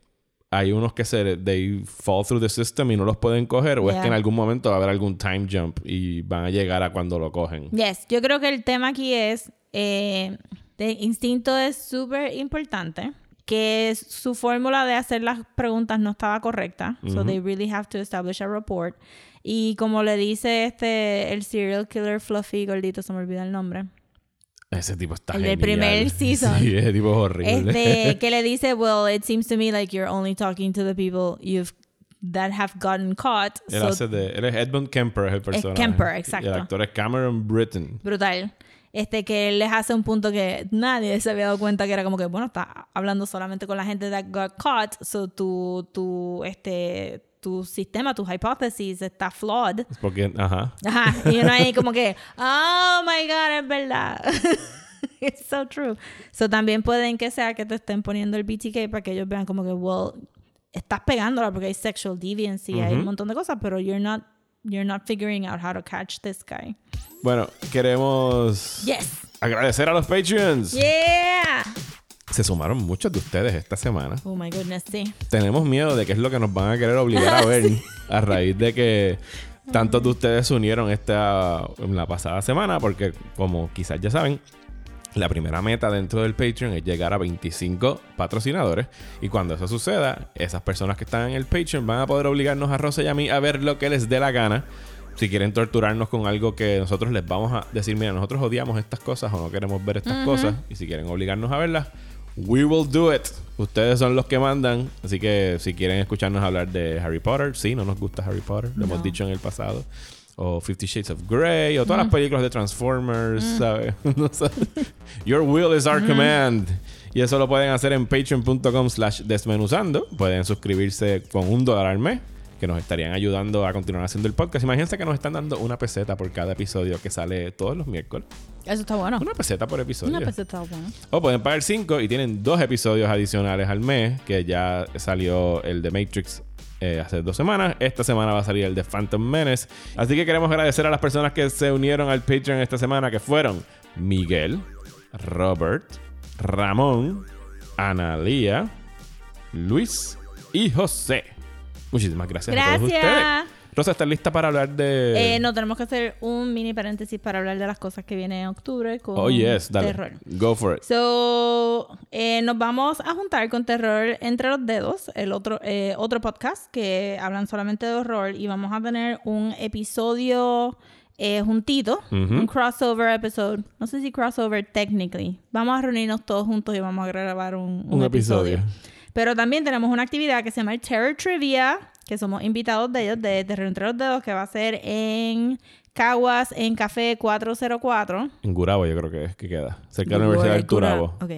hay unos que se they fall through the system y no los pueden coger, o es que en algún momento va a haber algún time jump y van a llegar a cuando lo cogen. Yes, yo creo que el tema aquí es eh, de instinto es súper importante. Que es- su fórmula de hacer las preguntas no estaba correcta. So they really have to establish a report. Y como le dice este, el serial killer Fluffy, gordito, se me olvida el nombre. Ese tipo está El genial. primer season. Sí, ese tipo es horrible. Este, que le dice, well, it seems to me like you're only talking to the people you've that have gotten caught. él So, hace de... Él es Edmund Kemper, es el personaje. Kemper, Y exacto. el actor es Cameron Britton. brutal. Este, que él les hace un punto que nadie se había dado cuenta que era como que, bueno, está hablando solamente con la gente that got caught, so tu, tu, este, tu sistema, tu hipótesis está flawed. Porque, ajá. Ajá, y uno ahí como que, oh my god, es verdad. It's so true. So también pueden que sea que te estén poniendo el BTK para que ellos vean como que, well, estás pegándola porque hay sexual deviancy, hay un montón de cosas, pero you're not, you're not figuring out how to catch this guy. Bueno, queremos Yes. agradecer a los Patreons. Yeah. Se sumaron muchos de ustedes esta semana. Oh my goodness, sí. tenemos miedo de qué es lo que nos van a querer obligar a ver a raíz de que tantos de ustedes se unieron esta en la pasada semana porque como quizás ya saben la primera meta dentro del Patreon es llegar a 25 patrocinadores y cuando eso suceda esas personas que están en el Patreon van a poder obligarnos a Rosa y a mí a ver lo que les dé la gana si quieren torturarnos con algo que nosotros les vamos a decir, mira, nosotros odiamos estas cosas o no queremos ver estas cosas, y si quieren obligarnos a verlas, we will do it. Ustedes son los que mandan, así que si quieren escucharnos hablar de Harry Potter, sí, no nos gusta Harry Potter, lo hemos dicho en el pasado. O Fifty Shades of Grey, o todas las películas de Transformers, ¿sabes? No sé. Your will is our command. Y eso lo pueden hacer en patreon.com slash desmenuzando. Pueden suscribirse con un dólar al mes, que nos estarían ayudando a continuar haciendo el podcast. Imagínense que nos están dando una peseta por cada episodio que sale todos los miércoles. Eso está bueno. Una peseta por episodio. Una peseta bueno. O pueden pagar 5 y tienen dos episodios adicionales al mes, que ya salió el de Matrix eh, hace dos semanas. Esta semana va a salir el de Phantom Menace. Así que queremos agradecer a las personas que se unieron al Patreon esta semana, que fueron Miguel, Robert, Ramón, Analía, Luis y José. Muchísimas gracias, a todos Gracias. ustedes. Rosa, ¿estás lista para hablar de...? Eh, no, tenemos que hacer un mini paréntesis para hablar de las cosas que vienen en octubre con Oh, yes, dale. terror. Go for it. So, eh, nos vamos a juntar con Terror Entre los Dedos, el otro, eh, otro podcast que hablan solamente de horror y vamos a tener un episodio eh, juntito, un crossover episode. No sé si crossover technically. Vamos a reunirnos todos juntos y vamos a grabar un, un Un episodio. episodio. Pero también tenemos una actividad que se llama el Terror Trivia, que somos invitados de ellos, de Terror Entre los Dedos, que va a ser en Caguas, en Café 404. En Gurabo yo creo que es que queda. Cerca de la Universidad del Turabo. Ok.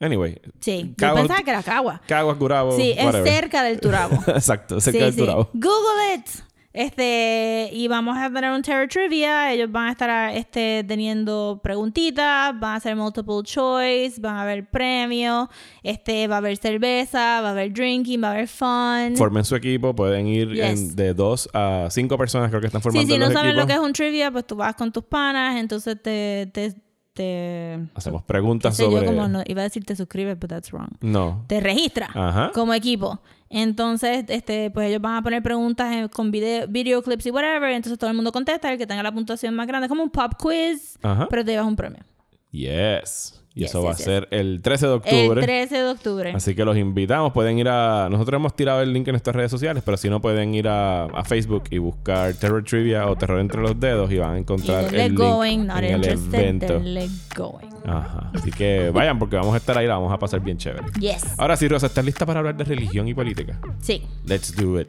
Anyway. Sí, Caguas- yo pensaba que era Cagua. Caguas, Gurabo. Sí, es whatever. cerca del Turabo. Exacto, cerca sí, del sí. Turabo. Google it. Este, y vamos a tener un Terror Trivia. Ellos van a estar este, teniendo preguntitas, van a hacer multiple choice, van a haber premios, este, va a haber cerveza, va a haber drinking, va a haber fun. Formen su equipo, pueden ir Yes. en- de dos a cinco personas, creo que están formando Sí, si no saben lo equipos. que es un trivia, pues tú vas con tus panas, entonces te, te, te Hacemos preguntas yo, sobre... como no- iba a decir te suscribes, but that's wrong. No. Te registra Ajá. como equipo. Entonces, este, pues ellos van a poner preguntas en- con video, video clips y whatever. Entonces todo el mundo contesta, el que tenga la puntuación más grande, como un pop quiz, Ajá. pero te llevas un premio. Yes. Y Yes, eso va yes, a ser el 13 de octubre. El 13 de octubre. Así que los invitamos. Pueden ir a. Nosotros hemos tirado el link en nuestras redes sociales, pero si no, pueden ir a, a Facebook y buscar Terror Trivia o Terror entre los dedos y van a encontrar el link going, not en el interested, evento. going. Ajá. Así que vayan porque vamos a estar ahí, la vamos a pasar bien chévere. Yes. Ahora sí, Rosa, ¿estás lista para hablar de religión y política? Sí. Let's do it.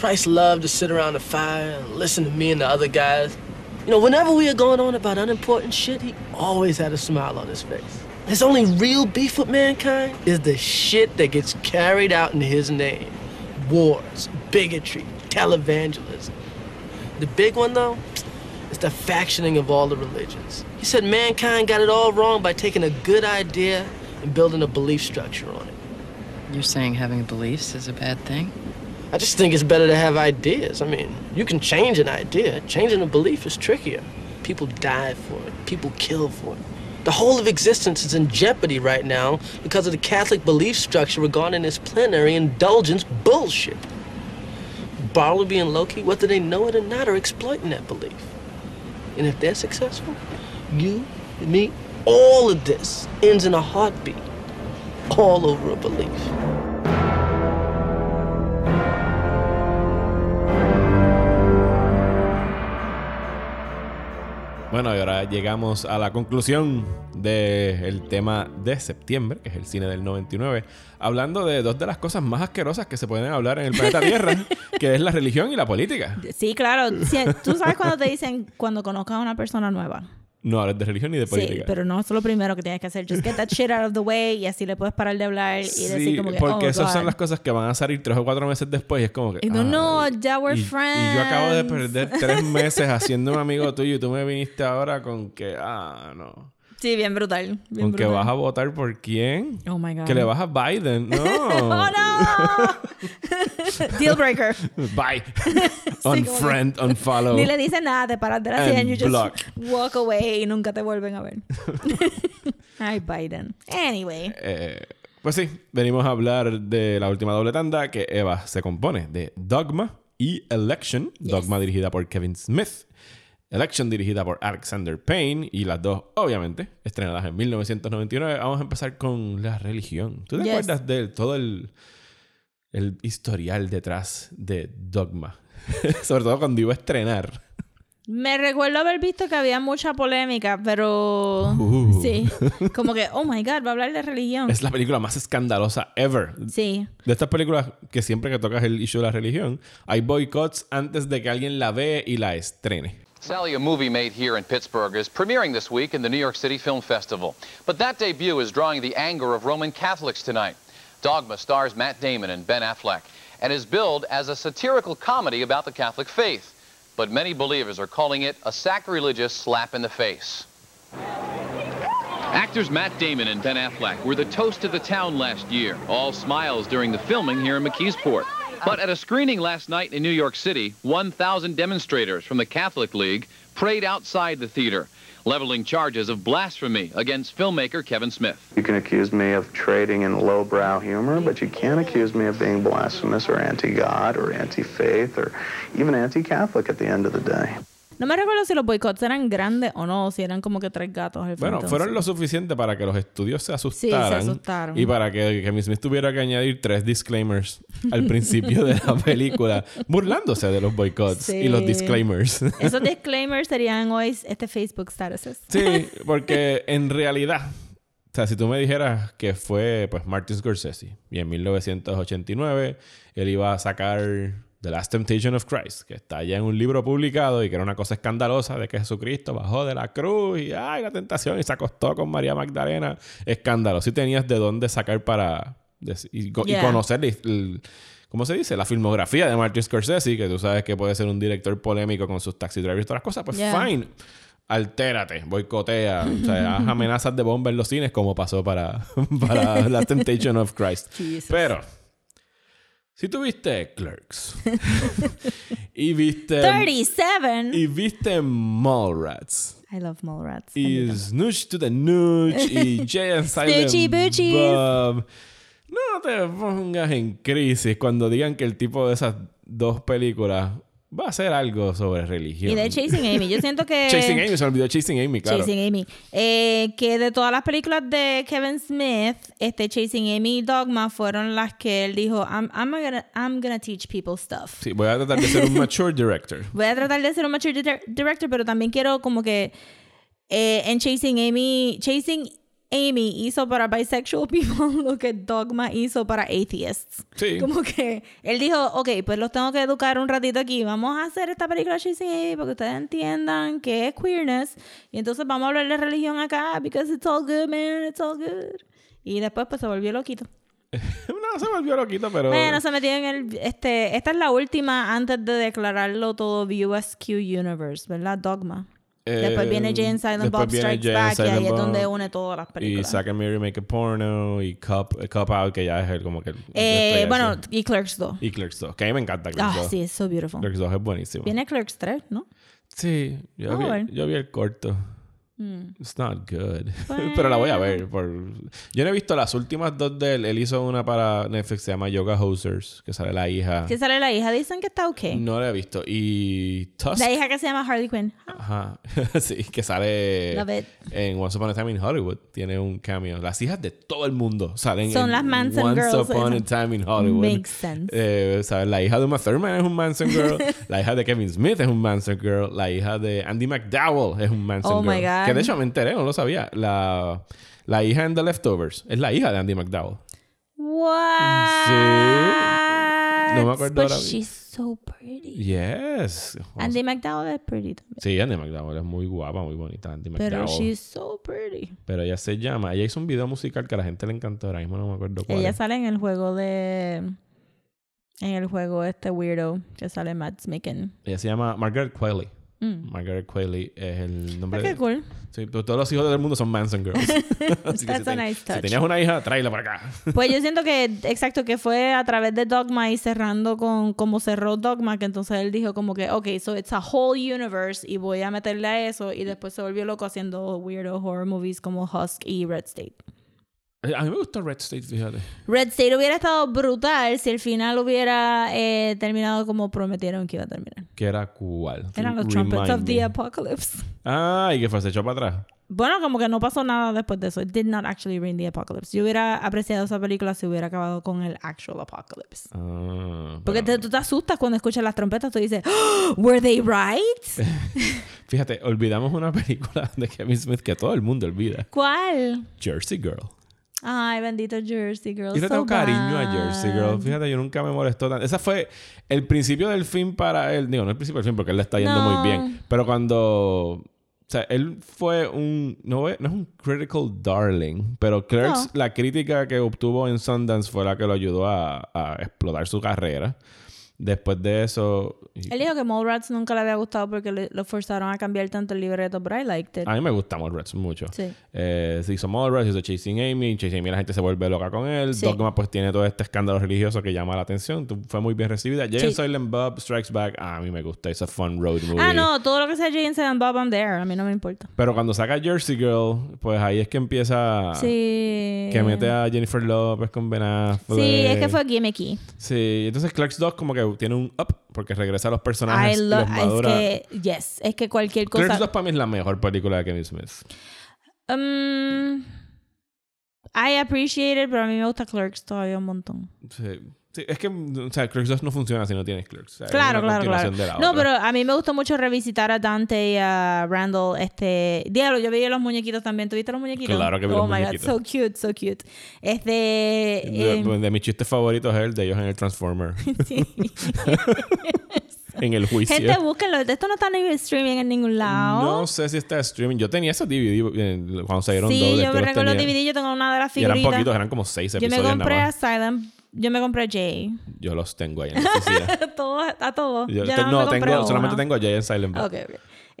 Christ loved to sit around the fire and listen to me and the other guys. You know, whenever we were going on about unimportant shit, he always had a smile on his face. His only real beef with mankind is the shit that gets carried out in his name wars, bigotry, televangelism. The big one, though, is the factioning of all the religions. He said mankind got it all wrong by taking a good idea and building a belief structure on it. You're saying having beliefs is a bad thing? I just think it's better to have ideas. I mean, you can change an idea. Changing a belief is trickier. People die for it, people kill for it. The whole of existence is in jeopardy right now because of the Catholic belief structure regarding this plenary indulgence bullshit. Bartleby and Loki, whether they know it or not, are exploiting that belief. And if they're successful, you, me, all of this ends in a heartbeat, all over a belief. Bueno, y ahora llegamos a la conclusión del tema de septiembre, que es el cine del 99, hablando de dos de las cosas más asquerosas que se pueden hablar en el planeta Tierra, que es la religión y la política. Sí, claro. Tú sabes cuando te dicen cuando conozcas a una persona nueva. No hablas de religión ni de política. Sí, pero no es lo primero que tienes que hacer. Just get that shit out of the way y así le puedes parar de hablar y Sí, decir como que, porque oh, esas son God. las cosas que van a salir tres o cuatro meses después y es como que... Y no, no, ay, ya we're y, friends. y yo acabo de perder tres meses haciendo un amigo tuyo y tú me viniste ahora con que... Ah, no. Sí, bien brutal. Bien ¿Con que brutal. vas a votar por quién? Oh my God. Que le vas a Biden. No. ¡Oh, no! Deal breaker. Bye. Unfriend, unfollow. Ni le dices nada, te paras de la silla you just block. walk away y nunca te vuelven a ver. Ay, Biden. Anyway. Eh, pues sí, venimos a hablar de la última doble tanda que Eva se compone de Dogma y Election. Dogma dirigida por Kevin Smith. Election dirigida por Alexander Payne. Y las dos, obviamente, estrenadas en 1999. Vamos a empezar con la religión. ¿Tú te Yes. acuerdas de todo el, el historial detrás de Dogma? Sobre todo cuando iba a estrenar. Me recuerdo haber visto que había mucha polémica, pero Uh. sí, como que, oh my god, va a hablar de religión. Es la película más escandalosa ever. Sí, De estas películas que siempre que tocas el issue de la religión, hay boicots antes de que alguien la ve y la estrene. Sally, a movie made here in Pittsburgh, is premiering this week in the New York City Film Festival. But that debut is drawing the anger of Roman Catholics tonight. Dogma stars Matt Damon and Ben Affleck and is billed as a satirical comedy about the Catholic faith. But many believers are calling it a sacrilegious slap in the face. Actors Matt Damon and Ben Affleck were the toast of the town last year, all smiles during the filming here in McKeesport. But at a screening last night in New York City, 1,000 demonstrators from the Catholic League prayed outside the theater, leveling charges of blasphemy against filmmaker Kevin Smith. You can accuse me of trading in lowbrow humor, but you can't accuse me of being blasphemous or anti-God or anti-faith or even anti-Catholic at the end of the day. No me recuerdo si los boicots eran grandes o no, si eran como que tres gatos al Bueno, fueron lo suficiente para que los estudios se asustaran. asustaron. Y para que Kevin Smith tuviera que añadir tres disclaimers al principio de la película, burlándose de los boicots Sí. y los disclaimers. Esos disclaimers serían hoy este Facebook statuses. sí, porque en realidad O sea, si tú me dijeras que fue pues Martin Scorsese y en 1989 él iba a sacar The Last Temptation of Christ, que está ya en un libro publicado y que era una cosa escandalosa de que Jesucristo bajó de la cruz y ay, la tentación y se acostó con María Magdalena. Escándalo. Si tenías de dónde sacar para y, y Yeah. conocer el- el- ¿cómo se dice? La filmografía de Martin Scorsese, que tú sabes que puede ser un director polémico con sus taxi drivers y todas las cosas, pues Yeah. fine. Altérate, boicotea, o sea, haz amenazas de bomba en los cines como pasó para, para La Temptation of Christ. Jesus. Pero, si tú viste Clerks y viste 37. y viste Mallrats I love Mallrats. y Snooch to the Nooch y Jay and Silent. Bob. No te pongas en crisis cuando digan que el tipo de esas dos películas va a hacer algo sobre religión. Y de Chasing Amy. Yo siento que... Chasing Amy, se me olvidó Chasing Amy, claro. Chasing Amy. Eh, que de todas las películas de Kevin Smith, este Chasing Amy y Dogma fueron las que él dijo, I'm, I'm, gonna, I'm gonna teach people stuff. Sí, voy a tratar de ser un mature director. Voy a tratar de ser un mature dir- director, pero también quiero como que eh, en Chasing Amy, Chasing Amy hizo para bisexual people lo que Dogma hizo para atheists. Sí. Como que él dijo, ok, pues los tengo que educar un ratito aquí. Vamos a hacer esta película Chasing Amy para que ustedes entiendan qué es queerness. Y entonces vamos a hablar de religión acá, because it's all good, man, it's all good. Y después pues se volvió loquito. no, se volvió loquito, pero... Bueno, se metió en el... Este, esta es la última antes de declararlo todo USQ Universe, ¿verdad? Dogma. Después Eh, viene Jay and Silent Bob Strikes Jay and Back y ahí Silent es donde Bob. une todas las Y películas. Zack and Mary Make a Porno y Cup, Cup Out, que ya es el, como que... el- Eh, bueno, y Clerks 2. Y Clerks 2, que a mí me encanta Clerks Ah, 2. sí, es so beautiful. Clerks 2 es buenísimo. Viene Clerks 3, ¿no? Sí, yo, a vi, yo vi el corto. Mm. It's not good. Pero la voy a ver. Por... Yo no he visto las últimas dos de él. Él hizo una para Netflix, se llama Yoga Hosers, que sale la hija. Que sale la hija, dicen que está ok. No la he visto. Y Tusk. La hija que se llama Harley Quinn. Ajá. sí, que sale Love it. en Once Upon a Time in Hollywood. Tiene un cameo. Las hijas de todo el mundo salen Son en las Manson Once Girls, Upon a. Time in Hollywood. Makes sense. Eh, ¿sabes? La hija de Uma Thurman es un Manson Girl. la hija de Kevin Smith es un Manson Girl. La hija de Andy McDowell es un Manson Oh Girl. my God. Que de hecho me enteré, no lo sabía. La, la hija en The Leftovers es la hija de Andy McDowell. What? No me acuerdo But ahora she's so pretty. Yes. Andy McDowell es pretty también. Sí, Andy McDowell es muy guapa, muy bonita. Andy Pero McDowell. she's so pretty. Pero ella se llama. Ella hizo un video musical que a la gente le encantó. Ahora mismo no me acuerdo cuál. Ella es. sale en el juego de... En el juego este weirdo que sale Matt Smicken. Ella se llama Margaret Qualley. Mm. Margaret Qualley es el nombre qué de- cool. Sí, pero todos los hijos del mundo son Manson Girls. Así que That's si, a nice si tenías una hija, tráela para acá. Pues yo siento que, exacto, que fue a través de Dogma y cerrando con como cerró Dogma, que entonces él dijo como que, ok, so it's a whole universe y voy a meterle a eso y después se volvió loco haciendo weirdo horror movies como Husk y Red State. Eh, A mí me gustó Red State, fíjate. Red State hubiera estado brutal si el final hubiera eh, terminado como prometieron que iba a terminar. Que era cuál. Eran los Remind Trumpets of the Apocalypse. Ah, y que fue, se echó para atrás. Bueno, como que no pasó nada después de eso. It did not actually bring the apocalypse. Yo hubiera apreciado esa película si hubiera acabado con el actual apocalypse. Ah, Porque te- tú te asustas cuando escuchas las trompetas. Tú dices, "Oh, ¿Were they right? Fíjate, olvidamos una película de Kevin Smith que todo el mundo olvida. ¿Cuál? Jersey Girl. Ay, bendito Jersey Girl. Yo le so tengo cariño a bad. Jersey Girl. Fíjate, yo nunca me molestó tanto. Esa fue el principio del film para él. Digo, no el principio del film porque él le está yendo No. muy bien. Pero cuando... O sea, él fue un... No, es- no es un critical darling. Pero Clerks, No. la crítica que obtuvo en Sundance fue la que lo ayudó a, a explotar su carrera. Después de eso... Él dijo que Mallrats nunca le había gustado porque le- lo forzaron a cambiar tanto el libreto, pero I liked it. A mí me gusta Mallrats mucho. Sí. Eh, se hizo Mallrats, hizo Chasing Amy. Chasing Amy la gente se vuelve loca con él. Sí. Dogma pues tiene todo este escándalo religioso que llama la atención. Tu- Fue muy bien recibida. Jay and Sí. Silent Bob Strikes Back. ah, a mí me gusta. Es a fun road movie. Ah, no, todo lo que sea Jay and Silent Bob, I'm there. A mí no me importa. Pero cuando saca Jersey Girl, pues ahí es que empieza... Sí. Que mete a Jennifer Lopez con Ben Affleck. Sí, es que fue gimmicky. Sí, entonces Clerks 2 como que tiene un up porque regresa a los personajes I y lo- los es madura. que, yes, es que cualquier Clerks cosa. 2 para mí es la mejor película de Kevin Smith. Um, I appreciate it, pero a mí me gusta Clerks todavía un montón. Sí. Sí, es que, o sea, Clerks 2 no funciona si no tienes Clerks. O sea, Claro, claro, claro. No, otra. pero a mí me gustó mucho revisitar a Dante y a Randall. Este, diablo, yo veía los muñequitos también. ¿Tuviste los muñequitos? Claro que vi oh los my muñequitos. God, so cute, so cute. Este, De, em, de mis chistes favoritos es el de ellos en el Transformer. sí. en el juicio. Gente, búsquenlo. Esto no está en streaming en ningún lado. No sé si está streaming. Yo tenía esos DVD eh, cuando salieron sí, dobles. yo me recuerdo los DVD. Yo tengo una de las Y eran figuritas. poquitos, eran como seis yo episodios me compré nada a más. Silent. Yo me compré Jay. Yo los tengo ahí en la oficina. a todos, a todos. Yo Yo te- no, tengo, solamente tengo a Jay en Silent Bob. Ok,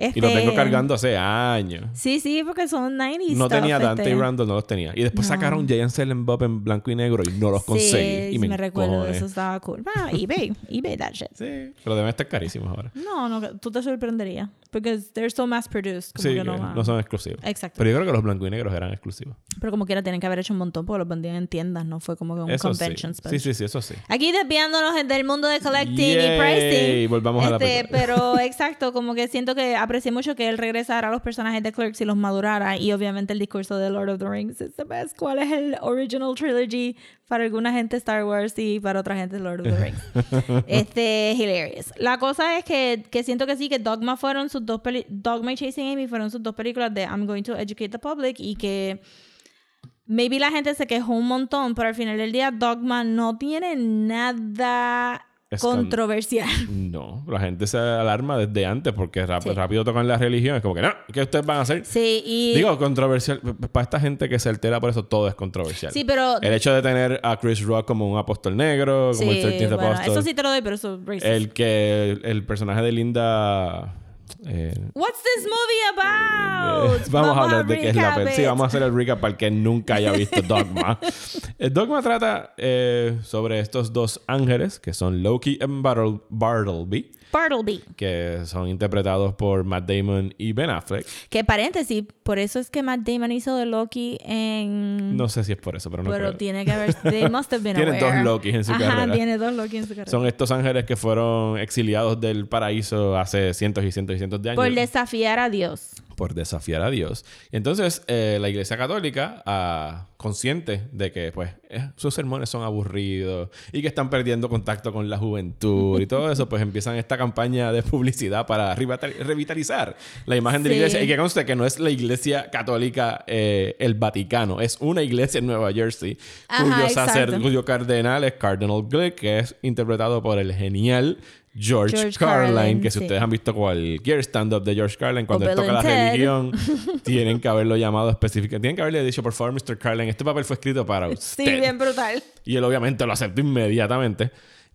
ok. Y los vengo Este, cargando hace años. Sí, sí, porque son 90s No tenía Dante este. y Randall, no los tenía. Y después No. sacaron Jay and Silent Bob en blanco y negro y no los conseguí. Sí, y me, me recuerdo eso, estaba cool. Ah, eBay, eBay that shit. Sí, pero deben estar carísimos ahora. No, no, tú te sorprenderías. Porque they're so mass produced. Como Sí, que no, que no son exclusivos. Exacto. Pero yo creo que los blancos y negros eran exclusivos. Pero como quiera, tienen que haber hecho un montón porque los vendían en tiendas, no fue como que un Eso sí. convention Sí, special. sí, sí, eso sí. Aquí desviándonos del mundo de collecting Yay, y pricing. volvamos a la Este, película. Pero exacto, como que siento que aprecié mucho que él regresara a los personajes de Clerks y los madurara. Y obviamente el discurso de Lord of the Rings es the best. ¿Cuál es el original trilogy? Para alguna gente Star Wars y para otra gente Lord of the Rings. este, hilarious. La cosa es que, que siento que sí, que Dogma fueron sus dos peli Dogma y Chasing Amy fueron sus dos películas de I'm going to educate the public y que maybe la gente se quejó un montón, pero al final del día Dogma no tiene nada controversial. No, la gente se alarma desde antes porque rap- rápido tocan la religión. Es como que no, ¿qué ustedes van a hacer? Sí, y Digo, controversial. Para esta gente que se altera por eso, todo es controversial. Sí, pero- El hecho de tener a Chris Rock como un apóstol negro, como el sí, 13th bueno, Apostle. eso sí te lo doy, pero eso es racist. El que el personaje de Linda. Eh, What's this movie about? eh, vamos a hablar de qué es la película. Sí, vamos a hacer el recap para el que nunca haya visto Dogma. el Dogma trata eh, sobre estos dos ángeles que son Loki y Bartle- Bartleby, Bartleby. que son interpretados por Matt Damon y Ben Affleck. Que paréntesis, por eso es que Matt Damon hizo de Loki en... No sé si es por eso, pero no pero creo. tiene que haber... They must have been Tiene aware. dos Lokis en su Ajá, carrera. tiene dos Loki en su carrera. Son estos ángeles que fueron exiliados del paraíso hace cientos y cientos y cientos de años. Por desafiar a Dios. Por desafiar a Dios. Y entonces eh, la Iglesia Católica, ah, consciente de que pues eh, sus sermones son aburridos y que están perdiendo contacto con la juventud y todo eso, pues empiezan esta campaña de publicidad para revitali- revitalizar la imagen de la iglesia. Y que conste que no es la Iglesia Católica eh, el Vaticano, es una iglesia en Nueva Jersey Ajá, cuyo, sacer- cuyo cardenal es Cardinal Glick, que es interpretado por el genial George, George Carlin, Carlin, que si sí. ustedes han visto cualquier stand-up de George Carlin, cuando O él toca la Ted. religión, tienen que haberlo llamado específicamente. Tienen que haberle dicho, por favor, Mr. Carlin, este papel fue escrito para usted. Sí, bien brutal. Y él obviamente lo aceptó inmediatamente.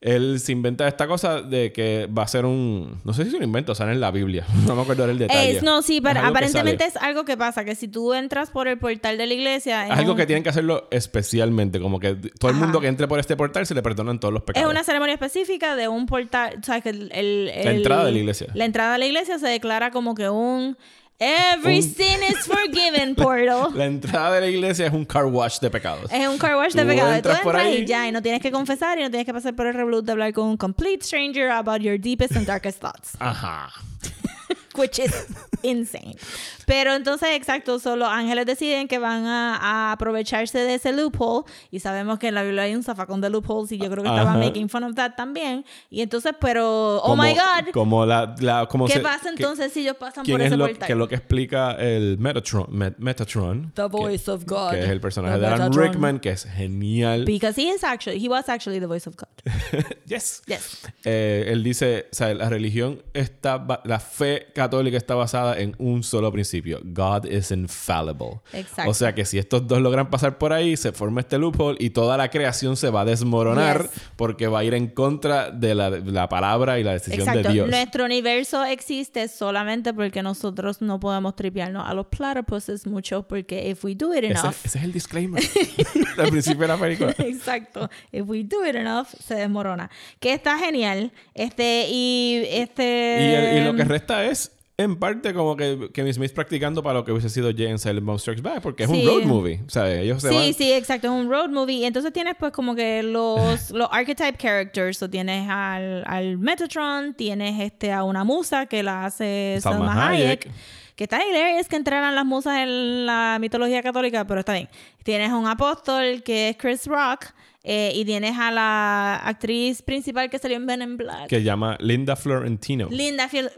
Él se inventa esta cosa de que va a ser un... No sé si es un invento, o sea, en la Biblia. No me acuerdo el detalle. Es, no, sí, pero Es aparentemente sale. es algo que pasa, que si tú entras por el portal de la iglesia... Es algo un- que tienen que hacerlo especialmente. Como que todo el Ajá. mundo que entre por este portal se le perdonan todos los Es pecados. una ceremonia específica de un portal, sabes que el, el- La entrada de la iglesia. La entrada a la iglesia se declara como que un Every Un- sin is forgiven portal. La entrada de la iglesia es un car wash de pecados. Es un car wash de Tú pecado. Tú entras por entras ahí. y ya, y no tienes que confesar y no tienes que pasar por el revolut de hablar con un complete stranger about your deepest and darkest thoughts. Ajá. which is insane. Pero entonces, exacto, solo los ángeles deciden que van a, a aprovecharse de ese loophole y sabemos que en la Biblia hay un zafacón de loopholes y yo creo que estaba making fun of that también. Y entonces, pero, oh Como- my God, Como la... la como ¿qué se- pasa que- entonces si ellos pasan ¿Quién por es ese lo, portal? que es lo que explica el Metatron? Met- Metatron The voice of God. que es el personaje The de Alan. Rickman, que es genial. Because he is actually, he was actually the voice of God. yes. Yes. Eh, él dice, o sea, la religión está, la fe católica está basada en un solo principio. God is infallible. Exacto. O sea que si estos dos logran pasar por ahí, se forma este loophole y toda la creación se va a desmoronar Yes. porque va a ir en contra de la, de la palabra y la decisión Exacto. de Dios. Nuestro universo existe solamente porque nosotros no podemos tripearnos a los platypuses mucho porque if we do it Ese, enough... ese es el disclaimer al principio de la película. Exacto. If we do it enough, se desmorona. Que está genial. Este, y este. Y, el- y lo que resta es, en parte, como que Kevin Smith practicando para lo que hubiese sido Jay en Silent Bob Strikes Back, porque es Sí. un road movie. Sea, ellos se Sí, van. sí, exacto. Es un road movie. Y entonces tienes, pues, como que los, los archetype characters. O tienes al, al Metatron, tienes este a una musa que la hace Salma Salma, Hayek. Hayek. Que está hilarious que entraran las musas en la mitología católica, pero está bien. Tienes un apóstol que es Chris Rock. Eh, y tienes a la actriz principal que salió en Men in Black. Que se llama Linda Florentino. Linda Fiel-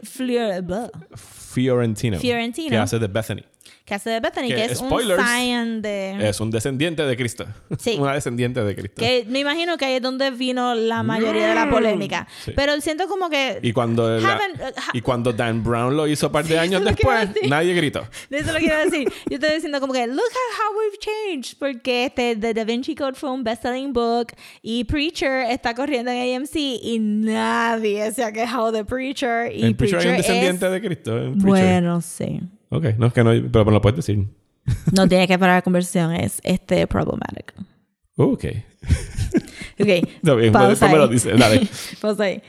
blah, Fiorentino. Fiorentino. Que hace de Bethany. Que hace de Bethany, Que, que, es spoilers, un Zion de... Es un descendiente de Cristo. Sí. Una descendiente de Cristo. Que me imagino que ahí es donde vino la mayoría de la polémica. Mm. Sí. Pero siento como que... Y cuando, la- uh, y cuando Dan Brown lo hizo un par de Sí, años es después, nadie gritó. De eso lo quiero decir. Yo estoy diciendo como que, look at how we've changed. Porque este The Da Vinci Code fue un best-selling book y Preacher está corriendo en AMC y nadie se ha quejado de Preacher. Y ¿En Preacher hay un es- descendiente de Cristo? en Preacher? Bueno, sí. Ok, no es que no, pero me lo puedes decir. No tiene que parar la conversación, es este problematic. Ok. Ok. Está bien, pausa después me lo ahí. dices, dale. pausa ahí.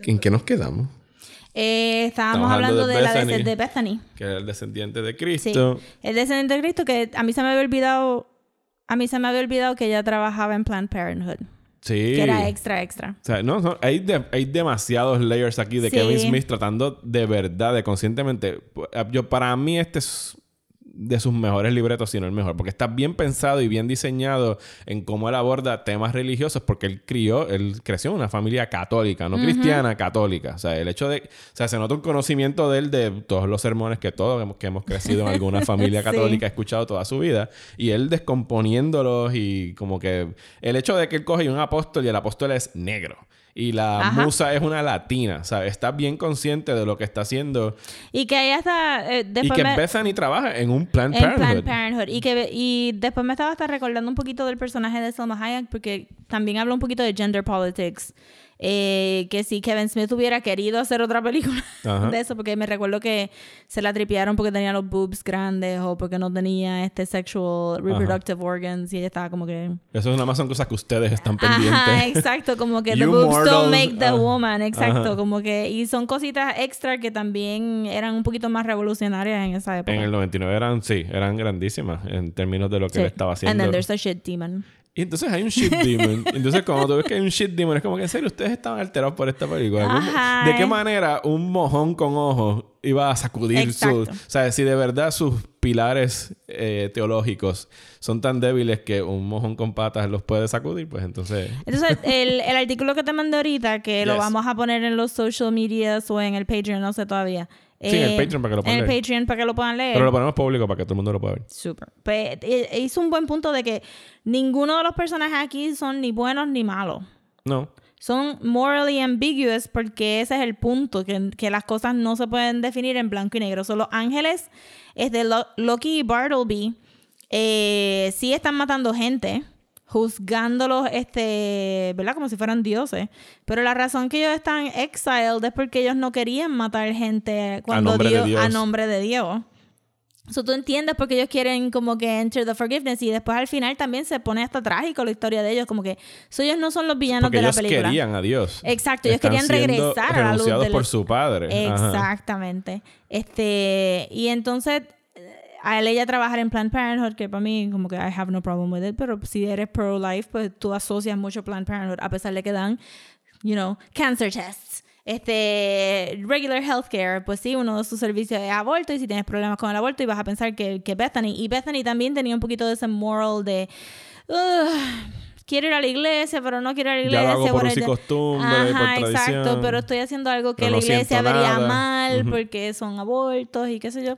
¿En qué nos quedamos? Eh, estábamos Estamos hablando hablando de de, la Bethany. de, de Bethany. Que era el descendiente de Sí. Cristo. El descendiente de Cristo que a mí se me había olvidado. A mí se me había olvidado que ella trabajaba en Planned Parenthood. Sí. Que era extra, extra. O sea, no, no, hay, de- hay demasiados layers aquí de Sí. Kevin Smith tratando de verdad, de conscientemente. Yo, para mí, este es de sus mejores libretos, si no el mejor, porque está bien pensado y bien diseñado en cómo él aborda temas religiosos, porque él crió, él creció en una familia católica, no cristiana, católica. O sea, el hecho de, o sea, se nota un conocimiento de él de todos los sermones que todos hemos, que hemos crecido en alguna familia Sí. católica ha escuchado toda su vida, y él descomponiéndolos y como que el hecho de que él coge un apóstol y el apóstol es negro. Y la Ajá. musa es una latina, ¿sabes? Está bien consciente de lo que está haciendo. Y que ella está. eh, y que me- Bethany trabaja en un Planned en Parenthood. Planned Parenthood. Y, que, y después me estaba hasta recordando un poquito del personaje de Selma Hayek, porque también habla un poquito de gender politics. Eh, que si Kevin Smith hubiera querido hacer otra película Ajá. de eso, porque me recuerdo que se la tripearon porque tenía los boobs grandes o porque no tenía este sexual reproductive organs y ella estaba como que Eso nada más son cosas que ustedes están pendientes. Ajá, exacto, como que the boobs mortals, don't make the woman, exacto, como que y son cositas extra que también eran un poquito más revolucionarias en esa época. En el 99 eran, sí, eran grandísimas en términos de lo que Sí. él estaba And haciendo. then there's a shit demon. Y entonces hay un shit demon. Entonces, cuando tú ves que hay un shit demon, es como que en serio, ustedes estaban alterados por esta película. ¿Cómo- Ajá, ¿De qué eh. manera un mojón con ojos iba a sacudir su. Exacto. O sea, si de verdad sus pilares eh, teológicos son tan débiles que un mojón con patas los puede sacudir, pues entonces. Entonces, el, el artículo que te mandé ahorita, que lo vamos a poner en los social medias o en el Patreon, no sé todavía. Sí, en el Eh, Patreon para que lo puedan En el leer. Patreon para que lo puedan leer. Pero lo ponemos público para que todo el mundo lo pueda ver. Súper. Pues, eh, hizo un buen punto de que ninguno de los personajes aquí son ni buenos ni malos. No. Son morally ambiguous porque ese es el punto, que, que las cosas no se pueden definir en blanco y negro. Son los ángeles, este, Lo- Loki y Bartleby, eh, sí están matando gente, juzgándolos, este, ¿verdad? Como si fueran dioses. Pero la razón que ellos están exiled es porque ellos no querían matar gente cuando nombre de Dios- a Dios. nombre de Dios. So, tú entiendes porque ellos quieren como que enter the forgiveness y después al final también se pone hasta trágico la historia de ellos, como que so, ellos no son los villanos Porque de la ellos película. querían a Dios. Exacto, ellos Están querían regresar a la luz por su padre. Ajá. Exactamente. Este, y entonces a él ella trabajar en Planned Parenthood, que para mí como que I have no problem with it, pero si eres pro life, pues tú asocias mucho Planned Parenthood a pesar de que dan, you know, cancer tests. Este, regular healthcare, pues sí, uno de sus servicios es aborto y si tienes problemas con el aborto y vas a pensar que, que Bethany, y Bethany también tenía un poquito de ese moral de, "Ugh, quiero ir a la iglesia, pero no quiero ir a la Ya iglesia. lo hago por ya- costumbre, por Ajá, exacto, pero estoy haciendo algo que la iglesia vería nada. mal Ujú. porque son abortos y qué sé yo.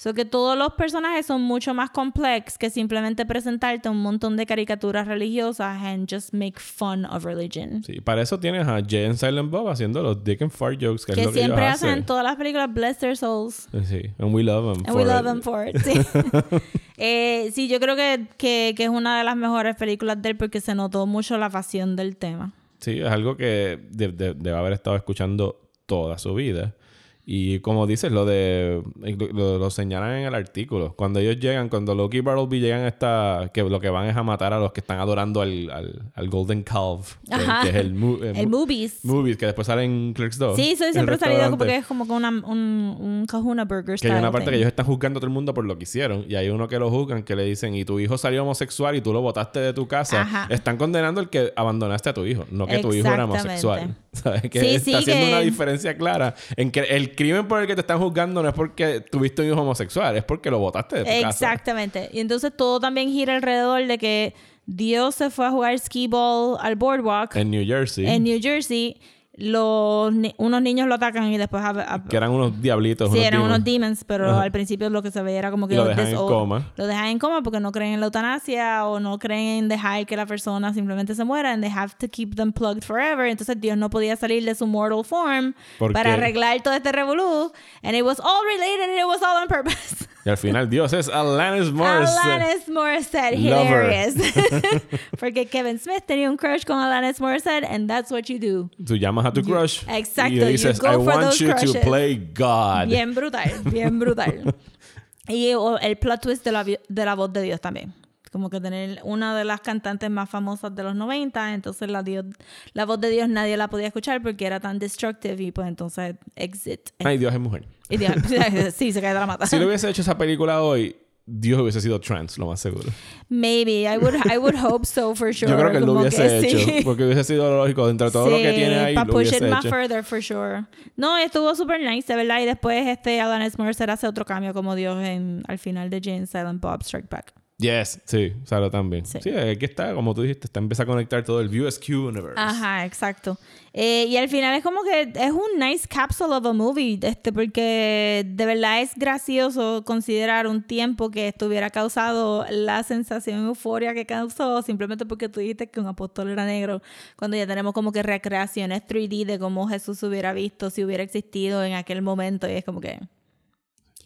So que todos los personajes son mucho más complejos que simplemente presentarte un montón de caricaturas religiosas and just make fun of religion. Sí, para eso tienes a Jay and Silent Bob haciendo los Dick and Fart jokes, que, es que lo que siempre ellos hacen en todas las películas Bless Their Souls. Sí, and we love them. And we love them for it. Sí. Eh, sí, yo creo que, que, que es una de las mejores películas de él porque se notó mucho la pasión del tema. Sí, es algo que de- de- debe haber estado escuchando toda su vida. Y como dices, lo de lo, lo- señalan en el artículo. Cuando ellos llegan, cuando Loki y Bartleby llegan a esta, que lo que van es a matar a los que están adorando al, al, al Golden Calf, que, que es el, mu- El mu- Movies. Movies, que después sale en Clerks 2. Sí, el siempre he salido como que es como con una, un, un Kahuna Burger Que hay una parte que ellos están juzgando a todo el mundo por lo que hicieron. Y hay uno que lo juzgan que le dicen, y tu hijo salió homosexual y tú lo botaste de tu casa. Ajá. Están condenando el que abandonaste a tu hijo, no que tu hijo era homosexual. ¿Sabes? Que Sí, está sí, haciendo que- una diferencia clara en que el crimen por el que te están juzgando no es porque tuviste un hijo homosexual, es porque lo botaste de tu casa. Exactamente. Y entonces todo también gira alrededor de que Dios se fue a jugar skee ball al boardwalk En New Jersey. en New Jersey. Los ni- unos niños lo atacan y después... que eran unos diablitos. Sí, unos eran demons. unos demons, pero Ajá. al principio lo que se veía era como que lo dejan en coma. Lo dejan en coma porque no creen en la eutanasia o no creen en dejar que la persona simplemente se muera and they have to keep them plugged forever. Entonces Dios no podía salir de su mortal form ¿Por para arreglar todo este revolú. And it was all related and it was all on purpose. Y al final Dios es Alanis Morissette. Alanis Morissette, hilarious. porque Kevin Smith tenía un crush con Alanis Morissette and that's what you do. Tú llamas a tu crush. Exacto, Y you dices, I want you to crushes." play God. Bien brutal, bien brutal. y el plot twist de la, de la voz de Dios también. Como que tener una de las cantantes más famosas de los 90, entonces la, Dios, la voz de Dios nadie la podía escuchar porque era tan destructive y pues entonces exit. Ay, Dios es mujer. Y Dios- sí, se cae de la mata. Si le hubiese hecho esa película hoy, Dios hubiese sido trans, lo más seguro. Maybe, I would, I would hope so for sure. Yo creo que él lo hubiese hecho. sí. Porque hubiese sido lógico dentro de todo lo que tiene ahí. para push it más further, for sure. No, estuvo super nice, de verdad. Y después este Alanis Morissette hace otro cambio como Dios en, al final de Jane Silent Bob Strike Back. Yes, sí, Sara también. Sí. Sí, aquí está, como tú dijiste, está empieza a conectar todo el VSQ Universe. Ajá, exacto. Eh, y al final es como que es un nice capsule of a movie, este, porque de verdad es gracioso considerar un tiempo que estuviera causado la sensación de euforia que causó simplemente porque tú dijiste que un apóstol era negro, cuando ya tenemos como que recreaciones 3D de cómo Jesús hubiera visto si hubiera existido en aquel momento y es como que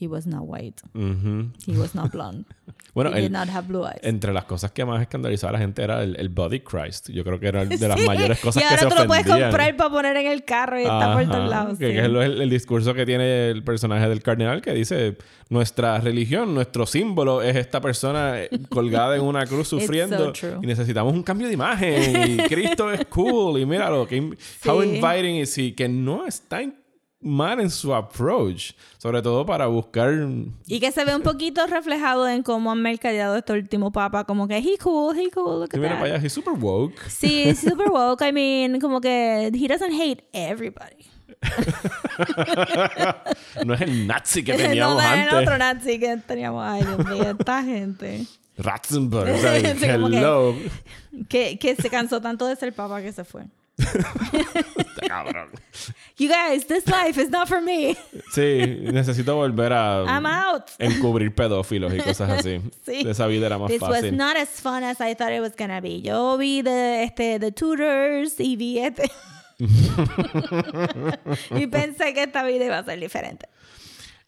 he was not white, Ujú. he was not blonde, Bueno, he did el- not have blue eyes. entre las cosas que más escandalizaba a la gente era el, el Body Christ. Yo creo que era de las Sí, mayores cosas y que ahora se tú lo puedes ofendían. comprar para poner en el carro y está por todos lados. Que, sí. que es el, el discurso que tiene el personaje del cardenal que dice nuestra religión, nuestro símbolo es esta persona eh, colgada en una cruz so sufriendo true. y necesitamos un cambio de imagen y Cristo es cool y míralo, que in- how Sí. inviting is he, que no está mal en su approach, sobre todo para buscar Y que se ve un poquito reflejado en cómo han mercadeado este último papa, como que he cool, he cool, look at mira that. para allá, he's super woke. Sí, super woke. I mean, como que he doesn't hate everybody. no es el nazi que no, teníamos no es el antes. otro nazi que teníamos. Ay, Dios mío, esta gente. Ratzenberg, o sea, Sí, como que- hello. Que, que se cansó tanto de ser papa que se fue. Está cabrón. You guys, this life is not for me. Sí, necesito volver a I'm out. encubrir pedófilos y cosas así. Sí. De esa vida era más This was fácil. not as fun as I thought it was gonna be. Yo vi de, este, The Tutors y vi este. y pensé que esta vida iba a ser diferente.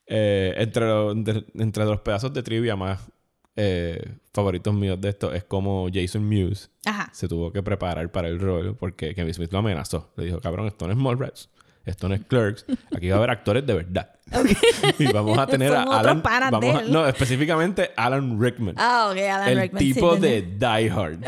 Eh, entre, lo- de- entre los pedazos de trivia más eh, favoritos míos de esto es como Jason Mewes Ajá. se tuvo que preparar para el rol porque Kevin Smith lo amenazó. Le dijo, cabrón, esto no es Mallrats, esto no es Clerks, aquí va a haber actores de verdad. y vamos a tener a Alan... vamos a- no, específicamente Alan Rickman. Ah, ok, Alan el Rickman. sí, tipo de. Die Hard.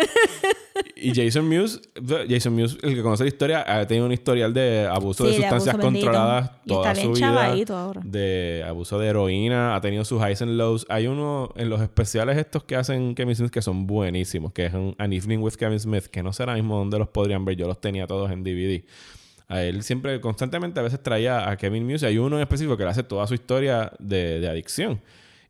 y Jason Mewes, Jason Mewes, el que conoce la historia, ha tenido un historial de abuso Sí, de sustancias abuso controladas Y toda su vida. ahora. De abuso de heroína, ha tenido sus highs and lows. Hay uno en los especiales estos que hacen Kevin Smith que son buenísimos, que es un An Evening with Kevin Smith, que no sé ahora mismo dónde los podrían ver, yo los tenía todos en DVD. A él siempre, constantemente, a veces traía a Kevin Muse. Hay uno en específico que le hace toda su historia de, de adicción.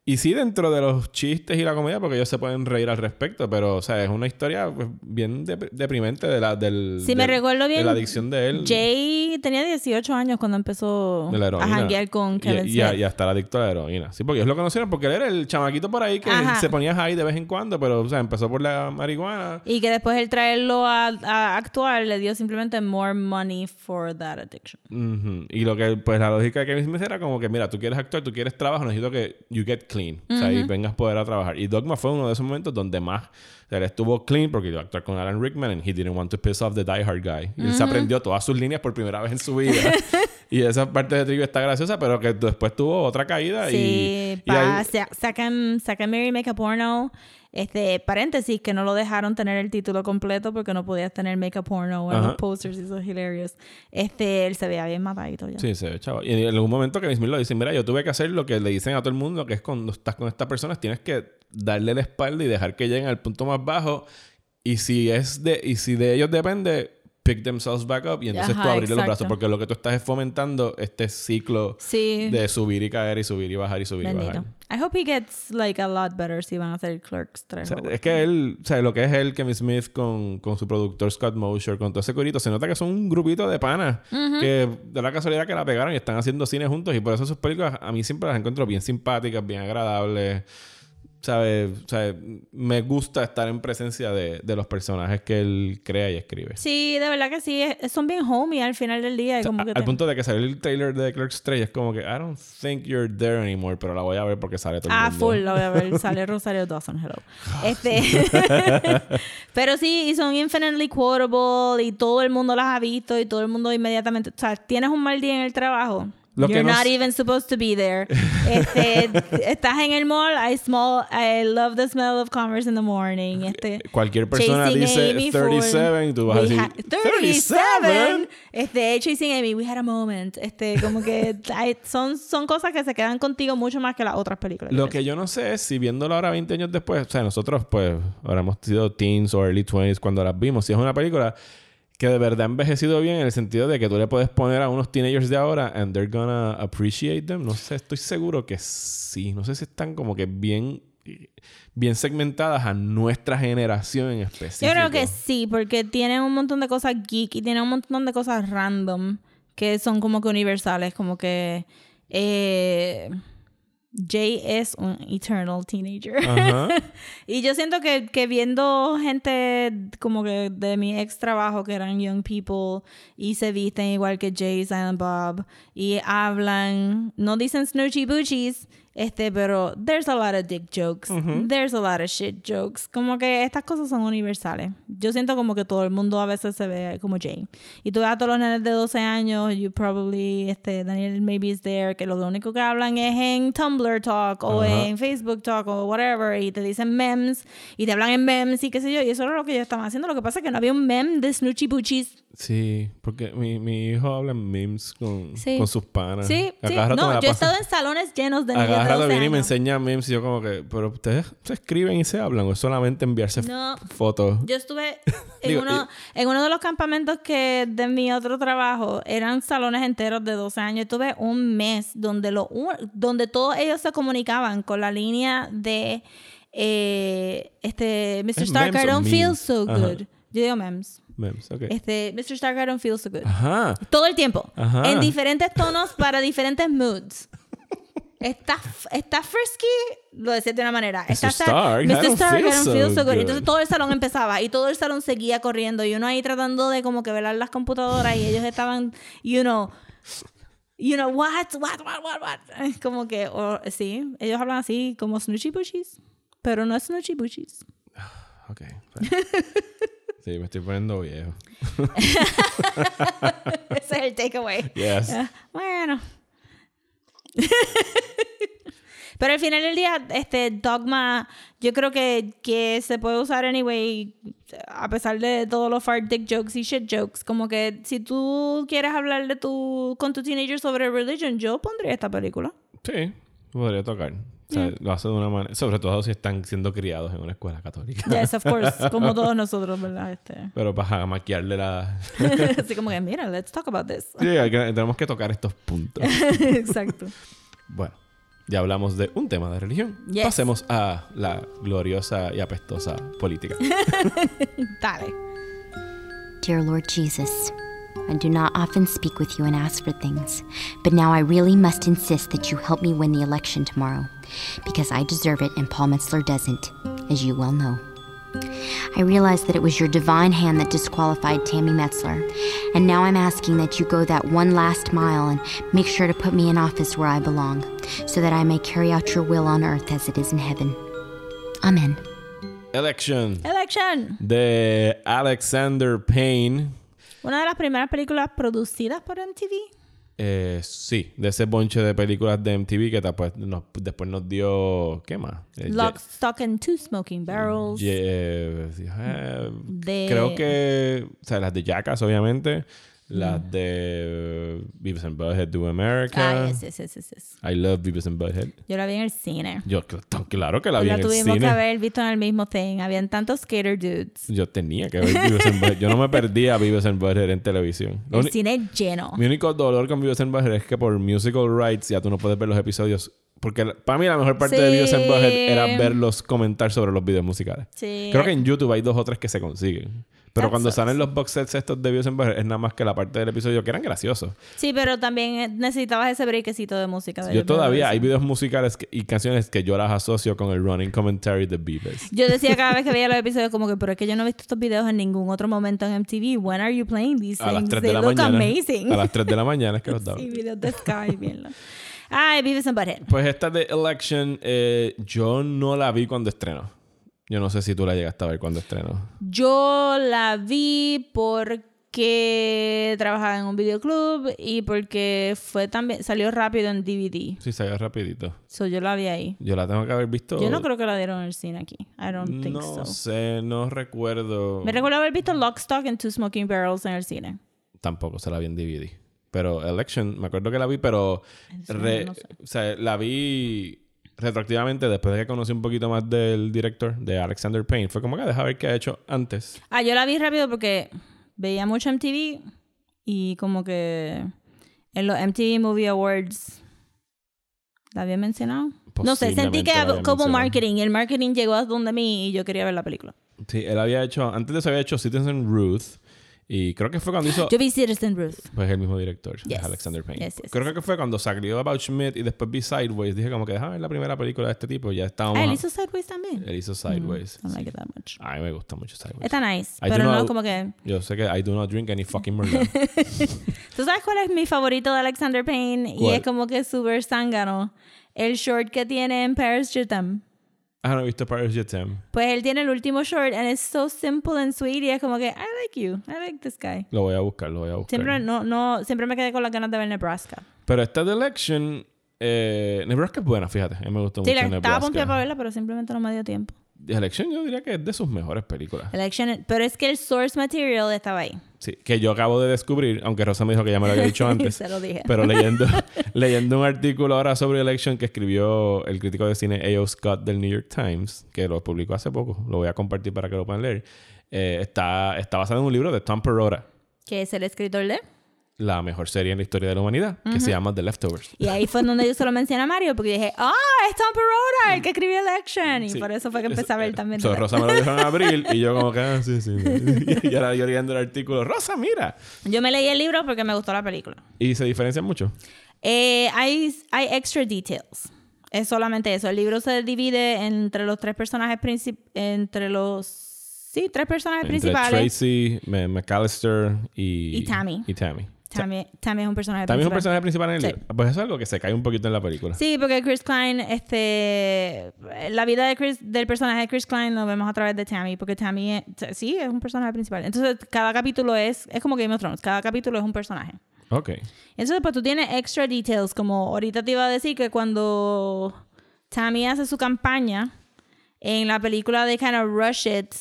Y sí, dentro de los chistes y la comedia, porque ellos se pueden reír al respecto, pero, o sea, es una historia pues, bien dep- deprimente de la, del, Si me del- recuerdo bien, de la adicción de él. Jay tenía 18 años cuando empezó a janguear con Y- Kevin y, Smith. a, y a estar adicto a la heroína. Sí, porque ellos lo conocieron porque él era el chamaquito por ahí que Ajá. se ponía high de vez en cuando, pero, o sea, empezó por la marihuana. Y que después el traerlo a, a actuar le dio simplemente more money for that addiction. Ujú. Y lo que, pues la lógica de Kevin Smith era como que, mira, tú quieres actuar, tú quieres trabajo, necesito que you get clean. O sea, y vengas a poder a trabajar. Y Dogma fue uno de esos momentos donde más, o sea, él estuvo clean porque iba a actuar con Alan Rickman and he didn't want to piss off the Die Hard guy. Y él se aprendió todas sus líneas por primera vez en su vida. y esa parte de trivia está graciosa, pero que después tuvo otra caída Sí, y... y pa, ahí- sa- sacan, sacan Mary Make a Porno. Este, paréntesis, que no lo dejaron tener el título completo porque no podías tener Make a Porno en los posters eso es hilarious. Este, él se veía bien matadito ya. Sí, se ve, chavo. Y en algún momento Kevin Smith lo dice, mira, yo tuve que hacer lo que le dicen a todo el mundo, que es cuando estás con estas personas tienes que darle la espalda y dejar que lleguen al punto más bajo. Y si es de, y si de ellos depende, pick themselves back up y entonces Ajá, tú abrirle los brazos porque lo que tú estás es fomentando este ciclo Sí. de subir y caer y subir y bajar y subir y Bendito. bajar. I hope he gets like a lot better si van a hacer Clerks 3. O sea, es que él, o sea, lo que es él, Kevin Smith, con, con su productor Scott Mosher, con todo ese corito, se nota que son un grupito de panas Ujú. que de la casualidad que la pegaron y están haciendo cine juntos y por eso sus películas a mí siempre las encuentro bien simpáticas, bien agradables. ¿Sabes? Sea, me gusta estar en presencia de, de los personajes que él crea y escribe. Sí, de verdad que sí. es- Son bien homie al final del día. y como que Al te- punto de que salió el trailer de Clerks 3 y es como que I don't think you're there anymore, pero la voy a ver porque sale todo el Ah, mundo. full, lo voy a ver. Sale Rosario Dawson, hello. Este. Pero sí, y son infinitely quotable y todo el mundo las ha visto y todo el mundo inmediatamente. O sea, tienes un mal día en el trabajo. Lo que You're no not even supposed to be there. Este, estás en el mall. I smell, I love the smell of commerce in the morning. Este, Cualquier persona Chasing dice Amy full. 37 y tú vas a decir ha- 37. Este, Chasing Amy, we had a moment. Este, como que hay- son, son cosas que se quedan contigo mucho más que las otras películas. Lo que yo no sé es si viéndolo ahora 20 años después, o sea, nosotros pues ahora hemos sido teens o early 20s cuando las vimos, si es una película que de verdad ha envejecido bien en el sentido de que tú le puedes poner a unos teenagers de ahora and they're gonna appreciate them. No sé, estoy seguro que sí. No sé si están como que bien bien segmentadas a nuestra generación en específico. Yo creo que sí, porque tienen un montón de cosas geek y tienen un montón de cosas random que son como que universales, como que eh, Jay es un eternal teenager. Ajá. y yo siento que, que viendo gente como que de mi ex trabajo que eran young people y se visten igual que Jay, Silent Bob y hablan, no dicen snoochie boochies, este, pero there's a lot of dick jokes, there's a lot of shit jokes, como que estas cosas son universales. Yo siento como que todo el mundo a veces se ve como Jay. Y tú ves a todos los nenes de 12 años, you probably, este, Daniel maybe is there, que lo único que hablan es en Tumblr Talk o Ajá. en Facebook Talk o whatever, y te dicen memes, y te hablan en memes y qué sé yo, y eso era lo que yo estaba haciendo. Lo que pasa es que no había un meme de Snoochie Boochies. Sí, porque mi, mi hijo habla en memes con, Sí. con sus panas. Sí, sí. No, yo he estado en salones llenos de niños cada rato 12 viene y me enseña memes y yo como que, pero ustedes se escriben y se hablan o es solamente enviarse No. fotos. Yo estuve en, Digo, uno, en uno de los campamentos que de mi otro trabajo eran salones enteros de 12 años. Estuve un mes donde, lo, donde todos ellos se comunicaban con la línea de eh, este Mr. ¿Es Stark, I don't feel memes? so Ajá. good. Yo digo memes. Memes, ok. Este, Mr. Stark, I don't feel so good. Ajá. Todo el tiempo. Ajá. En diferentes tonos para diferentes moods. Está, está frisky, lo decía de una manera. Está Stark, I Mr. don't Stark, I don't so feel so good. good. Entonces todo el salón empezaba y todo el salón seguía corriendo y uno ahí tratando de como que velar las computadoras y ellos estaban, you know, you know, what, what, what, what, what. Es Como que, o- sí, ellos hablan así como snoochie bushies, pero no es snoochie bushies. Ok. Sí, me estoy poniendo viejo. Ese es el takeaway. Yes. Ah, bueno. Pero al final del día, este dogma, yo creo que, que se puede usar anyway, a pesar de todos los fart dick jokes y shit jokes. Como que si tú quieres hablar de tu, con tu teenager sobre religion, yo pondría esta película. Sí, podría tocar. O sea, lo hace de una manera, sobre todo si están siendo criados en una escuela católica. Yes, of course, como todos nosotros, ¿verdad? Este. Pero para maquiarle la... Así como que, mira, let's talk about this. Sí, que- tenemos que tocar estos puntos. Exacto. Bueno, ya hablamos de un tema de religión. Yes. Pasemos a la gloriosa y apestosa política. Dale. Dear Lord Jesus, I do not often speak with you and ask for things, but now I really must insist that you help me win the election tomorrow, because I deserve it and Paul Metzler doesn't, as you well know. I realize that it was your divine hand that disqualified Tammy Metzler, and now I'm asking that you go that one last mile and make sure to put me in office where I belong, so that I may carry out your will on earth as it is in heaven. Amen. Election Election. The Alexander Payne. Una de las primeras películas producidas por MTV. Eh, sí, de ese bonche de películas de MTV que después nos, después nos dio. ¿Qué más? Eh, Lock, Stock and Two Smoking Barrels. Eh, eh, De- Creo que. O sea, las de Jackass, obviamente. Las de uh, Beavis and Butthead Do America. Ah, yes, yes, yes. I love Beavis and Butthead. Yo la vi en el cine. Yo, claro que la vi la en el tuvimos cine. que haber visto en el mismo thing. Habían tantos skater dudes. Yo tenía que ver Beavis and Butthead. Yo no me perdía Beavis and Butthead en televisión. Lo El uni- cine lleno. Mi único dolor con Beavis and Butthead es que por musical rights ya tú no puedes ver los episodios. Porque la- para mí la mejor parte de. Beavis and Butthead era verlos comentar sobre los videos musicales. Sí. Creo que en YouTube hay dos o tres que se consiguen. Pero That cuando sucks. salen los box sets estos de Butthead es nada más que la parte del episodio que eran graciosos. Sí, pero también eh, necesitabas ese breakcito de música. de Yo todavía hay videos musicales que- y canciones que yo las asocio con el running commentary de Beavis. Yo decía cada vez que veía los episodios como que, pero es que yo no he visto estos videos en ningún otro momento en MTV. When are you playing these A las things? 3 They de la look mañana. amazing. A las 3 de la mañana es que los daban. sí, videos de Sky, bien. Ay, Beavis and Butthead. Pues esta de Election, eh, yo no la vi cuando estrenó. Yo no sé si tú la llegaste a ver cuando estrenó. Yo la vi porque trabajaba en un videoclub y porque fue también salió rápido en DVD. Sí, salió rapidito. So yo la vi ahí. Yo la tengo que haber visto. Yo no creo que la dieron en el cine aquí. I don't think No so. sé, no recuerdo. Me recuerdo haber visto Lock, Stock and Two Smoking Barrels en el cine. Tampoco se la vi en DVD. Pero Election, me acuerdo que la vi, pero. re- no sé. O sea, la vi retroactivamente después de que conocí un poquito más del director, de Alexander Payne. Fue como que deja ver qué ha hecho antes. Ah, yo la vi rápido porque veía mucho MTV y como que en los MTV Movie Awards la había mencionado. No sé, sentí que como mencionado. marketing el marketing llegó a donde mí y yo quería ver la película. Sí, él había hecho. Antes de eso había hecho Citizen Ruth. Y creo que fue cuando hizo. Yo vi Citizen Ruth. Pues el mismo director, Yes. Alexander Payne. Yes, yes, Creo que fue cuando salió About Schmidt y después vi Sideways. Dije como que déjame ver la primera película de este tipo. y Ya estábamos. Ah, él hizo Sideways también. Él hizo Sideways. I don't like it that much. A mí me gusta mucho Sideways. Está nice, I pero no not- como que... Yo sé que I do not drink any fucking Merlot. ¿Tú sabes cuál es mi favorito de Alexander Payne? Y ¿Cuál? es como que súper zángano. El short que tiene en Paris Jutam. Ah, no he visto Paris Jetem. Pues él tiene el último short and it's so simple and sweet y es como que I like you, I like this guy. Lo voy a buscar, lo voy a buscar. Siempre no, no, siempre me quedé con las ganas de ver Nebraska. Pero esta de Election, eh, Nebraska es buena, fíjate. A mí me gustó Sí, mucho la estaba pompeada para verla, pero simplemente no me dio tiempo. Election yo diría que es de sus mejores películas. Election, pero es que el source material estaba ahí. Sí, que yo acabo de descubrir, aunque Rosa me dijo que ya me lo había dicho antes. Se lo dije. Pero leyendo, leyendo un artículo ahora sobre Election que escribió el crítico de cine A.O. Scott del New York Times, que lo publicó hace poco, lo voy a compartir para que lo puedan leer. eh, está, está basado en un libro de Tom Perrotta, Que es el escritor de. La mejor serie en la historia de la humanidad, que se llama The Leftovers. Y ahí fue donde yo se lo mencioné a Mario, porque dije, ah, es Tom Perrotta, el que escribió Election. Y Sí. por eso fue que empecé a ver también. So, Rosa me lo dijo en abril y yo como que, ah, sí, sí. y ahora yo leyendo el artículo, Rosa, mira. Yo me leí el libro porque me gustó la película. Y se diferencian mucho. Eh, hay, hay extra details. Es solamente eso. El libro se divide entre los tres personajes principales. Entre los. Sí, tres personajes Entre principales. Tracy, McAllister y... Y Tammy. Y Tammy. Tammy, Tammy es un personaje Tammy es un principal. personaje principal en el Sí. libro. Pues eso es algo que se cae un poquito en la película. Sí, porque Chris Klein, este, la vida de Chris, del personaje de Chris Klein lo vemos a través de Tammy, porque Tammy, es- sí, es un personaje principal. Entonces, cada capítulo es, es como Game of Thrones, cada capítulo es un personaje. Ok. Entonces, pues tú tienes extra details, como ahorita te iba a decir que cuando Tammy hace su campaña, en la película de Kind of Rush It,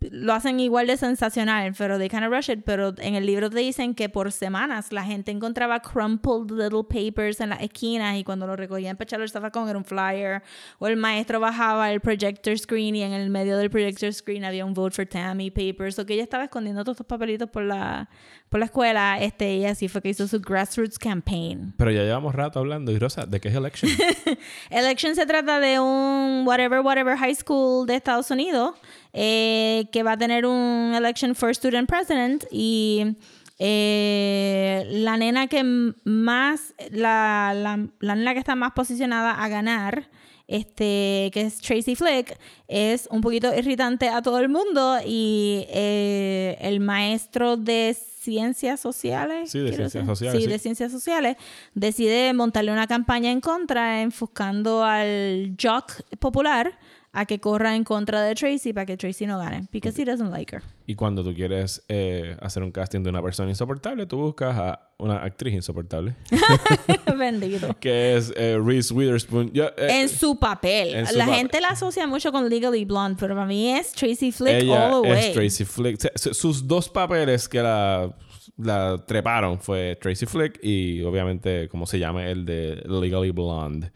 lo hacen igual de sensacional, pero de Kind of Rush It, pero en el libro te dicen que por semanas la gente encontraba crumpled little papers en las esquinas y cuando lo recogían para echarlo zafacón era un flyer, o el maestro bajaba el projector screen y en el medio del projector screen había un vote for Tammy papers, o que ella estaba escondiendo todos estos papelitos por la, por la escuela, este, y así fue que hizo su grassroots campaign. Pero ya llevamos rato hablando. Y Rosa, ¿de qué es Election? Election se trata de un whatever, whatever high school de Estados Unidos eh, que va a tener un election for student president y eh, la nena que más, la, la, la nena que está más posicionada a ganar, este, que es Tracy Flick, es un poquito irritante a todo el mundo y eh, el maestro de ciencias sociales. Sí, de ciencias sociales, Sí, sí. de ciencias sociales, decide montarle una campaña en contra, enfocando al jock popular a que corra en contra de Tracy para que Tracy no gane, because he doesn't like her. y cuando tú quieres eh, hacer un casting de una persona insoportable, tú buscas a una actriz insoportable. Bendito. que es eh, Reese Witherspoon. Yo, eh, En su papel. en su la gente la asocia mucho con Legally Blonde, pero para mí es Tracy Flick ella all the way. es Tracy Flick. Sus dos papeles que la la treparon fue Tracy Flick y obviamente, ¿cómo se llama? El de Legally Blonde.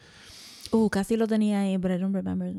Uh, casi lo tenía ahí, but I don't remember.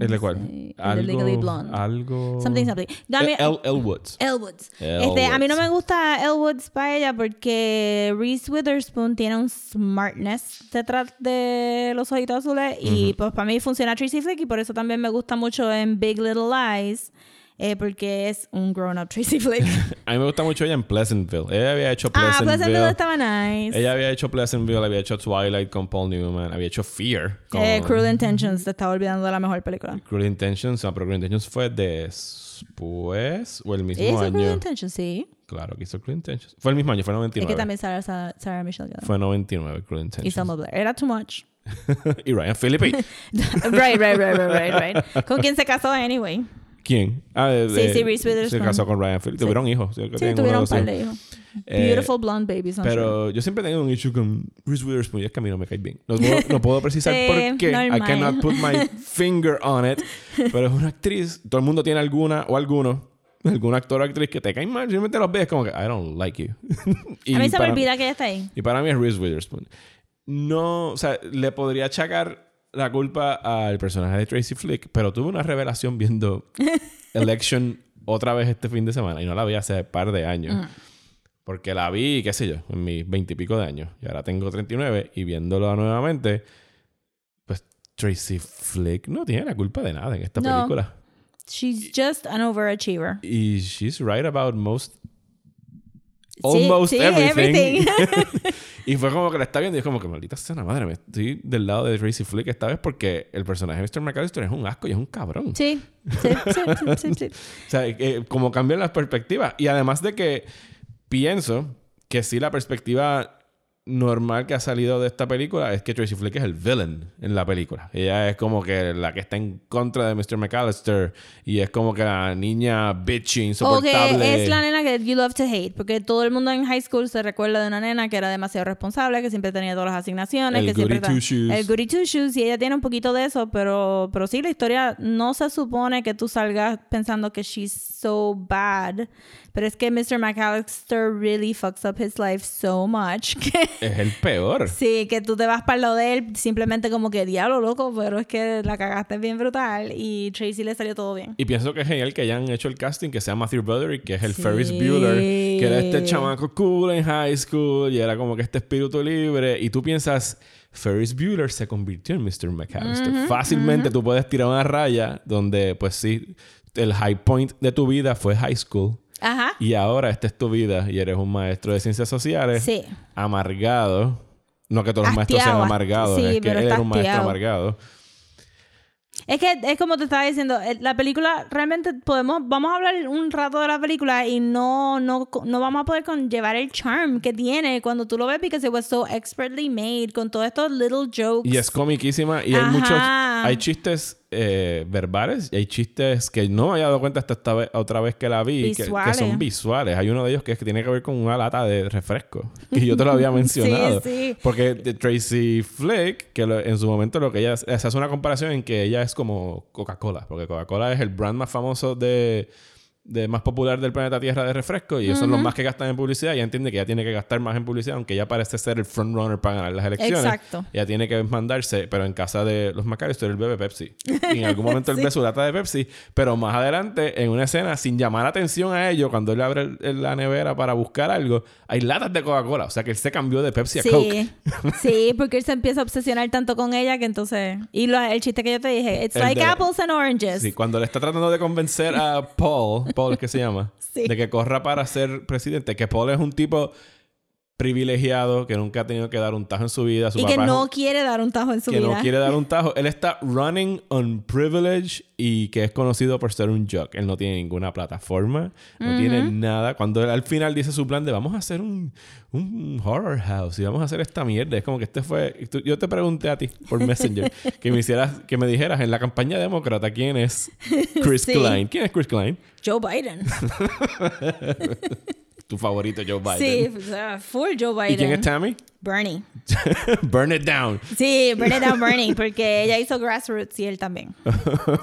¿El cuál? say- El de Legally Blonde. Algo... Something, something. Dame- El, El Woods. Elle Woods. Este, a mí no me gusta Elle Woods para ella porque Reese Witherspoon tiene un smartness detrás de los ojitos azules y pues para mí funciona Tracy Flick y por eso también me gusta mucho en Big Little Lies eh, porque es un grown up Tracy Flick. A mí me gusta mucho ella en Pleasantville. Ella había hecho ah, Pleasantville. Pleasantville estaba nice. Ella había hecho Pleasantville, había hecho Twilight con Paul Newman, había hecho Fear con Eh, Cruel Intentions, te estaba olvidando de la mejor película. Cruel Intentions. No, pero Cruel Intentions fue después o el mismo ¿Hizo año. Cruel Intentions? Sí. Claro que hizo Cruel Intentions. Fue el mismo año, fue 99. Es que también Sarah, Sarah, Sarah Michelle Gellar. Fue 99 Cruel Y Intentions. Selma Blair. Era too much. y Ryan Phillippe. right, right, right, right, right, right. ¿Con quién se casó anyway? ¿Quién? Ah, de- Sí, sí, Reese Se Witherspoon. casó con Ryan Phillippe. Sí. Tuvieron hijos. Sí, tuvieron un par de hijos. Eh, Beautiful blonde babies, I'm Pero yo siempre tengo un issue con Reese Witherspoon y es que a mí no me cae bien. No puedo, no puedo precisar Eh, por qué. I cannot put my finger on it. Pero es una actriz. Todo el mundo tiene alguna o alguno. Algún actor o actriz que te cae mal. Simplemente los ves como que I don't like you. Y A mí se me olvida que ella está ahí. Y para mí es Reese Witherspoon. No, o sea, le podría achacar la culpa al personaje de Tracy Flick, pero tuve una revelación viendo Election otra vez este fin de semana y no la vi hace un par de años. Porque la vi, qué sé yo, en mis veintipico de años. Y ahora tengo 39 y viéndolo nuevamente, pues Tracy Flick no tiene la culpa de nada en esta No. película. She's just an overachiever. Y she's right about most almost sí, everything. everything. y fue como que la está viendo y es como que maldita sea la madre, me estoy del lado de Tracy Flick esta vez porque el personaje de Mr. McAllister es un asco y es un cabrón. Sí, sí, sí, sí, sí, sí. O sea, eh, como cambian las perspectivas. Y además de que pienso que sí la perspectiva normal que ha salido de esta película es que Tracy Flick es el villain en la película. Ella es como que la que está en contra de Mr. McAllister y es como que la niña bitchy, O insoportable. que es la nena que you love to hate, porque todo el mundo en high school se recuerda de una nena que era demasiado responsable, que siempre tenía todas las asignaciones, El que siempre two shoes. el goody two shoes y ella tiene un poquito de eso, pero pero sí la historia no se supone que tú salgas pensando que she's so bad, pero es que Mr. McAllister really fucks up his life so much que Es el peor. Sí, que tú te vas para lado de él simplemente como que diablo loco, pero es que la cagaste bien brutal y Tracy le salió todo bien. Y pienso que es genial que hayan hecho el casting, que sea Matthew Broderick, que es el Sí. Ferris Bueller, que era este chamaco cool en high school y era como que este espíritu libre. Y tú piensas, Ferris Bueller se convirtió en Mr. McAllister. Ujú, Fácilmente tú puedes tirar una raya donde, pues sí, el high point de tu vida fue high school. Ajá. Y ahora esta es tu vida y eres un maestro de ciencias sociales. Sí. Amargado. No que todos los maestros sean amargados, sí, es que él era un maestro amargado. Es que es como te estaba diciendo, eh, la película realmente podemos, vamos a hablar un rato de la película y no, no, no vamos a poder conllevar el charm que tiene cuando tú lo ves because it was so expertly made con todos estos little jokes. Y es comiquísima y hay muchos, hay chistes eh, verbales y hay chistes que no me había dado cuenta hasta esta vez, otra vez que la vi, que- son visuales. Hay uno de ellos que, es que tiene que ver con una lata de refresco, que yo te lo había mencionado. sí. Porque de Tracy Flick, que lo- en su momento lo que ella se hace una comparación en que ella es como Coca-Cola, porque Coca-Cola es el brand más famoso de de más popular del planeta Tierra de refresco y ellos son los más que gastan en publicidad. Ella entiende que ella tiene que gastar más en publicidad, aunque ella parece ser el frontrunner para ganar las elecciones. Exacto. Ella tiene que mandarse, pero en casa de los McAllister él bebe Pepsi. Y en algún momento él Sí. ve su lata de Pepsi, pero más adelante, en una escena, sin llamar atención a ello, cuando él abre el- el- la nevera para buscar algo, hay latas de Coca-Cola. O sea que él se cambió de Pepsi a Coke. Sí, sí, porque él se empieza a obsesionar tanto con ella que entonces... Y lo- el chiste que yo te dije, it's El like de- apples and oranges. Sí, cuando le está tratando de convencer a Paul, Paul es que se llama, Sí. de que corra para ser presidente, que Paul es un tipo privilegiado, que nunca ha tenido que dar un tajo en su vida. Su y que papá no quiere dar un tajo en su que vida. no quiere dar un tajo. Él está running on privilege y que es conocido por ser un jock. Él no tiene ninguna plataforma, no tiene nada. Cuando él al final dice su plan de vamos a hacer un, un horror house y vamos a hacer esta mierda, es como que este fue. Yo te pregunté a ti por Messenger que me hicieras, que me dijeras en la campaña demócrata quién es Chris Sí. Klein. ¿Quién es Chris Klein? Joe Biden. Tu favorito Joe Biden. Sí, full Joe Biden. ¿Y quién es Tammy? Bernie. Burn it down. Sí, Burn It Down Bernie, porque ella hizo Grassroots y él también.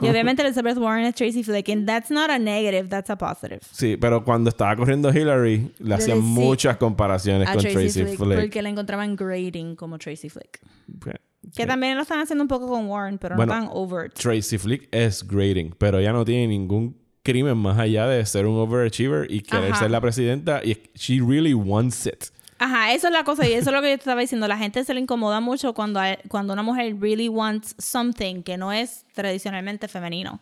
Y obviamente Elizabeth Warren es Tracy Flick, and that's not a negative, that's a positive. Sí, pero cuando estaba corriendo Hillary, le hacían Sí. muchas comparaciones con Tracy, Tracy Flick, Flick. porque la encontraban grading como Tracy Flick. Pues, Que también lo están haciendo un poco con Warren, pero Bueno, no tan overt. Tracy Flick es grading, pero ella no tiene ningún crimen más allá de ser un overachiever y querer Ajá. ser la presidenta. Y she really wants it. Ajá, eso es la cosa y eso es lo que yo te estaba diciendo. La gente se le incomoda mucho cuando, cuando una mujer really wants something que no es tradicionalmente femenino.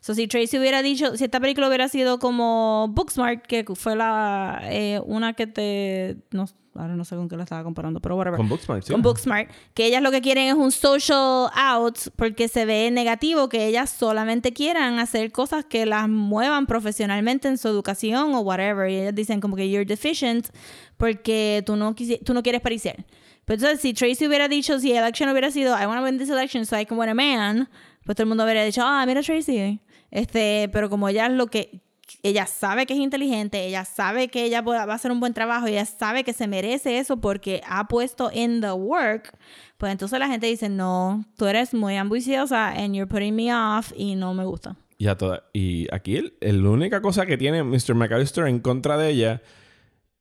So, si Tracy hubiera dicho, si esta película hubiera sido como Booksmart, que fue la eh, una que te... No, ahora no sé con qué la estaba comparando, pero whatever. Con Booksmart, sí. Con Booksmart. Que ellas lo que quieren es un social out porque se ve negativo que ellas solamente quieran hacer cosas que las muevan profesionalmente en su educación o whatever. Y ellas dicen como que you're deficient porque tú no, tú no quieres parecer. Pero entonces, si Tracy hubiera dicho, si election hubiera sido, I want to win this election so I can win a man, pues todo el mundo hubiera dicho, ah, mira Tracy. Este, pero como ella es lo que ella sabe que es inteligente, ella sabe que ella va a hacer un buen trabajo, ella sabe que se merece eso porque ha puesto in the work, pues entonces la gente dice, no, tú eres muy ambiciosa and you're putting me off y no me gusta. Y, a toda- y aquí el, la única cosa que tiene Mr. McAllister en contra de ella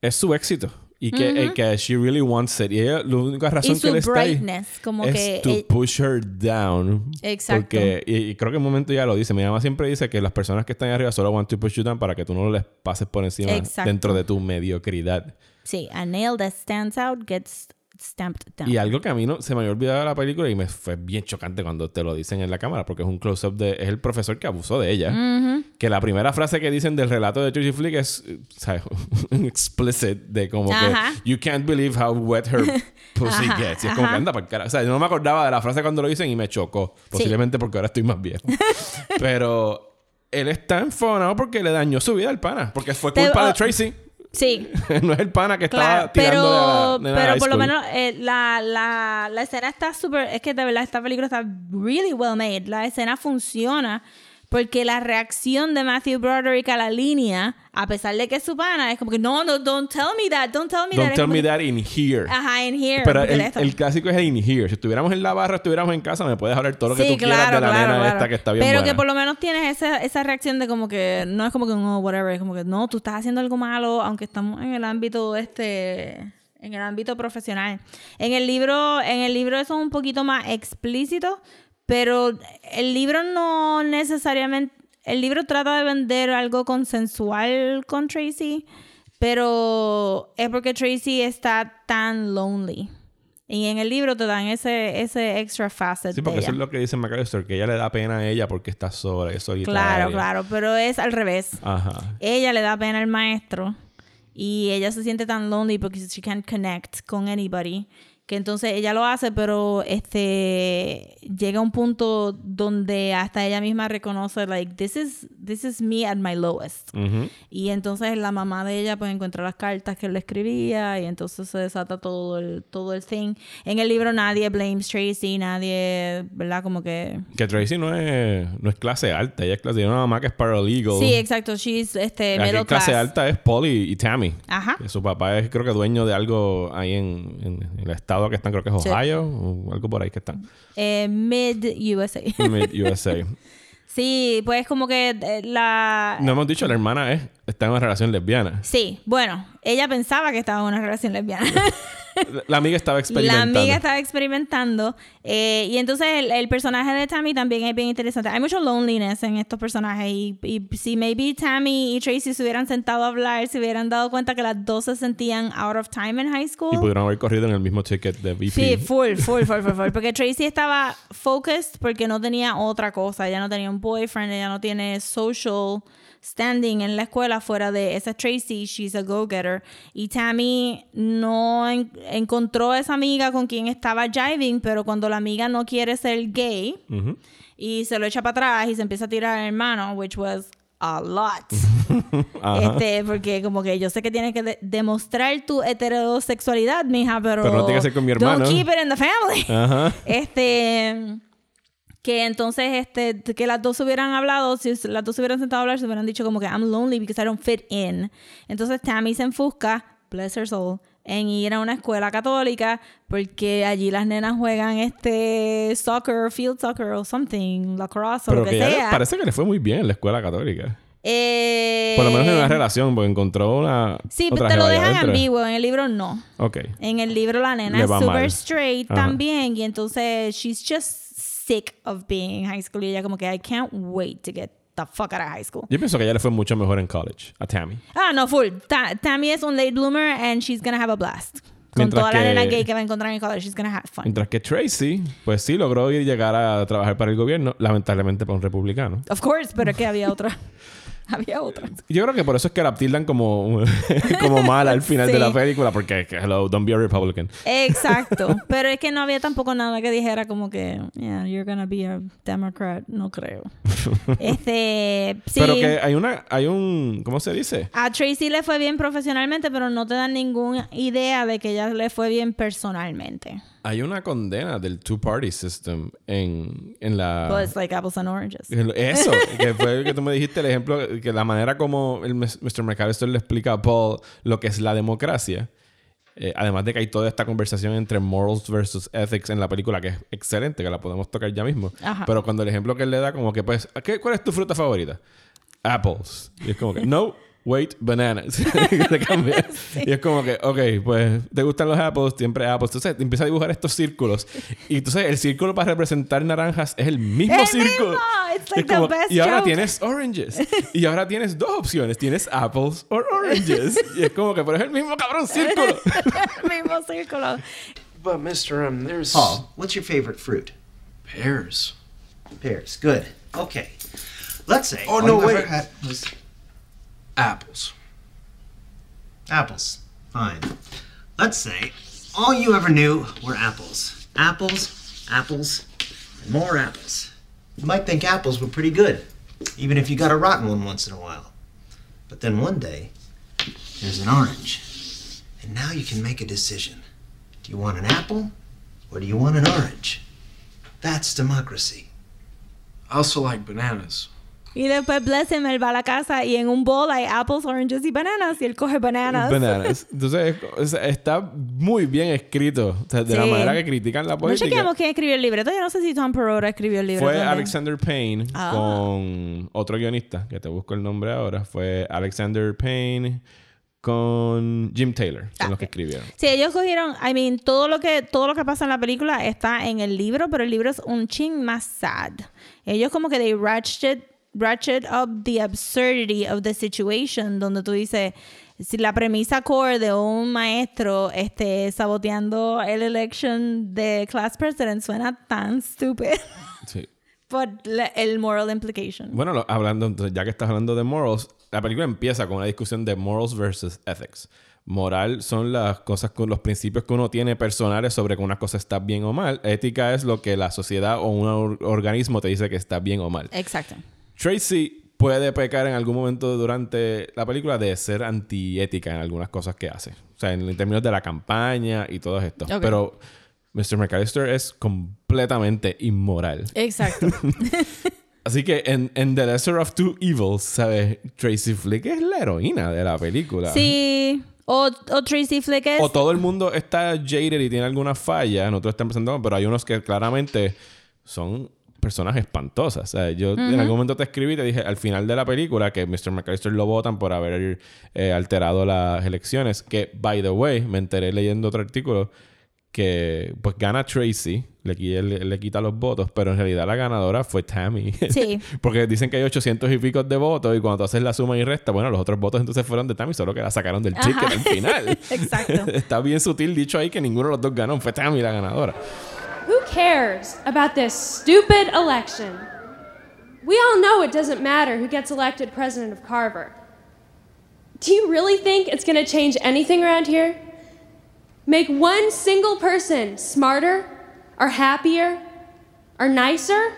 es su éxito. Y que, Ujú. eh, que she really wants it. Y ella, la única razón Y que le está ahí como es que... to push her down. Exacto. Porque, y, y creo que en un momento ya lo dice. Mi mamá siempre dice que las personas que están arriba solo want to push you down para que tú no les pases por encima Exacto. dentro de tu mediocridad. sí, a nail that stands out gets stamped down. Y algo que a mí no se me había olvidado de la película y me fue bien chocante cuando te lo dicen en la cámara, porque es un close-up de. Es el profesor que abusó de ella. Ujú. Que la primera frase que dicen del relato de Tracy Flick es, ¿sabes? un explicit de como Ajá. que. You can't believe how wet her pussy Ajá, gets. Y es como que anda para cara. O sea, yo no me acordaba de la frase cuando lo dicen y me chocó. Posiblemente porque ahora estoy más viejo. Pero él está enfonado porque le dañó su vida al pana. Porque fue Te- culpa de oh, Tracy. Sí, no es el pana que Claro, estaba tirando de la, pero, de la pero por lo menos eh, la, la, la escena está súper, es que de verdad esta película está really well made. La escena funciona porque la reacción de Matthew Broderick a la línea, a pesar de que es su pana, es como que no, no, don't tell me that, don't tell me Don't that. Es tell me que- that in here. Ajá, in here. Pero el, el clásico es in here. Si estuviéramos en la barra, estuviéramos en casa, me puedes hablar todo lo que Sí, tú quieras de la nena esta que está bien Pero buena. que por lo menos tienes esa, esa reacción de como que no es como que no, whatever, es como que no, tú estás haciendo algo malo, aunque estamos en el ámbito este en el ámbito profesional. En el libro, en el libro eso es un poquito más explícito, pero el libro no necesariamente el libro trata de vender algo consensual con Tracy, pero es porque Tracy está tan lonely. Y en el libro te dan ese, ese extra facet Sí, porque de eso ella. es lo que dice McAllister, que ella le da pena a ella porque está sola, es solitaria. Claro, claro, pero es al revés. Ajá. Ella le da pena al maestro y ella se siente tan lonely porque she can't connect con anybody que entonces ella lo hace, pero este llega a un punto donde hasta ella misma reconoce like this is this is me at my lowest. Ujú. Y entonces la mamá de ella pues encuentra las cartas que él le escribía y entonces se desata todo el todo el thing. En el libro nadie blames Tracy, nadie, ¿verdad? Como que Que Tracy no es, no es clase alta, ella es clase, tiene una mamá que es paralegal. Sí, exacto, she's este Aquí middle clase class. alta es Polly y Tammy. Ajá. Que su papá es creo que dueño de algo ahí en, en el estado que están, creo que es Sí. Ohio o algo por ahí que están. Eh, mid USA. Mid USA. sí, pues como que eh, la... No hemos dicho, la hermana es, está en una relación lesbiana. Sí, bueno, ella pensaba que estaba en una relación lesbiana. La- La amiga estaba la experimentando. amiga estaba experimentando. eh, y entonces el, el personaje de Tammy también es bien interesante. Hay mucho loneliness en estos personajes. Y, y si maybe Tammy y Tracy se hubieran sentado a hablar, se hubieran dado cuenta que las dos se sentían out of time en high school. Y pudieron haber corrido en el mismo ticket de VP. Sí, full, full, full, full, full. Porque Tracy estaba focused porque no tenía otra cosa. Ella no tenía un boyfriend, ella no tiene social standing en la escuela fuera de esa es Tracy, she's a go-getter. Y Tammy no en- encontró a esa amiga con quien estaba jiving, pero cuando la amiga no quiere ser gay Ujú. y se lo echa para atrás y se empieza a tirar al hermano, which was a lot. Este, porque como que yo sé que tienes que de- demostrar tu heterosexualidad, mija, pero... Pero no tiene que ser con mi hermano. Don't keep it in the family. Ajá. Este... que entonces este que las dos hubieran hablado, si las dos hubieran sentado a hablar, se hubieran dicho como que I'm lonely because I don't fit in. Entonces Tammy se enfusca, bless her soul, en ir a una escuela católica porque allí las nenas juegan este soccer, field soccer o something, lacrosse o Pero lo que que ya le- sea. parece que le fue muy bien en la escuela católica. Eh, Por lo menos en una relación, porque encontró una. Sí, otra te lo dejan ambiguo, en el libro no. Ok. En el libro la nena Le es super mal. straight Ajá. también y entonces she's just sick of being in high school y ella como que I can't wait to get the fuck out of high school. Yo pienso que ella le fue mucho mejor en college, a Tammy. Ah, no, full. Ta- Tammy es un late bloomer and she's gonna have a blast. Con Mientras toda la que- nena gay que va a encontrar en college, she's gonna have fun. Mientras que Tracy, pues sí, logró ir llegar a trabajar para el gobierno, lamentablemente para un republicano. Of course, pero es que había otra. había otra. Yo creo que por eso es que la tildan como, como mala al final de la película, porque, que, hello, don't be a Republican. Exacto. Pero es que no había tampoco nada que dijera como que, yeah, you're gonna be a Democrat. No creo. Este, sí. Pero que hay una, hay un, ¿cómo se dice? A Tracy le fue bien profesionalmente, pero no te dan ninguna idea de que ella le fue bien personalmente. Hay una condena del two-party system en, en la... But it's like apples and oranges. Eso, que fue que tú me dijiste, el ejemplo, que la manera como el Mr. McAllister le explica a Paul lo que es la democracia. Eh, además de que hay toda esta conversación entre morals versus ethics en la película, que es excelente, que la podemos tocar ya mismo. Ajá. Pero cuando el ejemplo que él le da, como que pues, ¿qué, ¿cuál es tu fruta favorita? Apples. Y es como que, no, wait, bananas. Y te cambia. Y es como que, ok, pues, ¿te gustan los apples? Siempre apples. Entonces empieza a dibujar estos círculos. Y entonces el círculo para representar naranjas es el mismo ¡El círculo. mismo! It's Y like es the como, best y ahora joke. tienes oranges. Y ahora tienes dos opciones. Tienes apples o oranges. Y es como que, pero es el mismo cabrón círculo. El mismo círculo. But, Mr. Um, there's. Paul, what's your favorite fruit? Pears. Pears. Good. Okay. Let's say. Oh, no, wait. had Apples. apples. Fine. Let's say all you ever knew were apples. Apples, apples, and more apples. You might think apples were pretty good, even if you got a rotten one once in a while. But then one day, there's an orange. And now you can make a decision. Do you want an apple or do you want an orange? That's democracy. I also like bananas. Y después Bless him, él va a la casa y en un bowl hay apples, oranges y bananas y él coge bananas. Bananas. Entonces, es- está muy bien escrito. O sea, de la manera que critican la No política. chequeamos quién escribió el libreto. Yo no sé si Tom Perrotta escribió el libreto. Fue también. Alexander Payne Ah. con otro guionista, que te busco el nombre ahora. Fue Alexander Payne con Jim Taylor, son los que escribieron. Sí, ellos cogieron, I mean, todo lo que todo lo que pasa en la película está en el libro, pero el libro es un ching más sad. Ellos como que they ratchet ratchet up the absurdity of the situation, donde tú dices si la premisa core de un maestro este saboteando el election de class president suena tan stupid. Sí. La- el moral implication. Bueno, lo- hablando, entonces, ya que estás hablando de morals, la película empieza con una discusión de morals versus ethics. Moral son las cosas con los principios que uno tiene personales sobre que una cosa está bien o mal. Ética es lo que la sociedad o un or- organismo te dice que está bien o mal. Exacto. Tracy puede pecar en algún momento durante la película de ser antiética en algunas cosas que hace. O sea, en, términos de la campaña y todo esto. Pero Mr. McAllister es completamente inmoral. Exacto. Así que en, en The Lesser of Two Evils, ¿sabes? Tracy Flick es la heroína de la película. sí. O, o Tracy Flick es O todo el mundo está jaded y tiene alguna falla, nosotros estamos presentando, pero hay unos que claramente son personas espantosas. O sea, yo en algún momento te escribí y te dije al final de la película que Mr. McAllister lo votan por haber eh, alterado las elecciones. Que, by the way, me enteré leyendo otro artículo que pues gana Tracy, le, le, le quita los votos, pero en realidad la ganadora fue Tammy. Sí. Porque dicen que hay 800 y pico de votos y cuando tú haces la suma y resta, bueno, los otros votos entonces fueron de Tammy, solo que la sacaron del ticket Ajá. al final. Exacto. Está bien sutil dicho ahí que ninguno de los dos ganó, fue Tammy la ganadora. Who cares about this stupid election? We all know it doesn't matter who gets elected president of Carver. Do you really think it's going to change anything around here? Make one single person smarter, or happier, or nicer?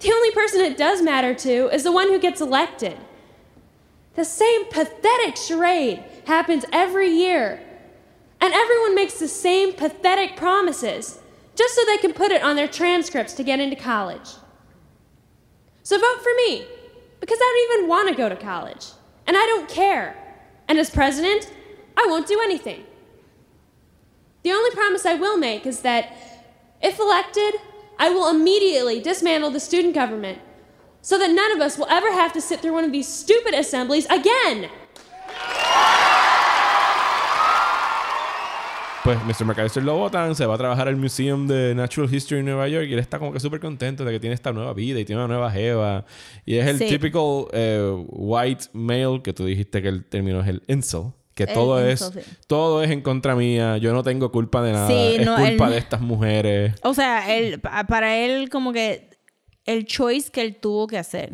The only person it does matter to is the one who gets elected. The same pathetic charade happens every year. And everyone makes the same pathetic promises. just so they can put it on their transcripts to get into college. So vote for me, because I don't even want to go to college, and I don't care. And as president, I won't do anything. The only promise I will make is that, if elected, I will immediately dismantle the student government so that none of us will ever have to sit through one of these stupid assemblies again. Pues Mr. McAllister lo votan, se va a trabajar al Museum de Natural History en Nueva York y él está como que súper contento de que tiene esta nueva vida y tiene una nueva jeva. Y es el Sí. típico eh, white male que tú dijiste que el término es el incel. Que El todo es sí. todo es en contra mía, yo no tengo culpa de nada, Sí, es no, culpa él- de estas mujeres. O sea, él, pa- para él como que el choice que él tuvo que hacer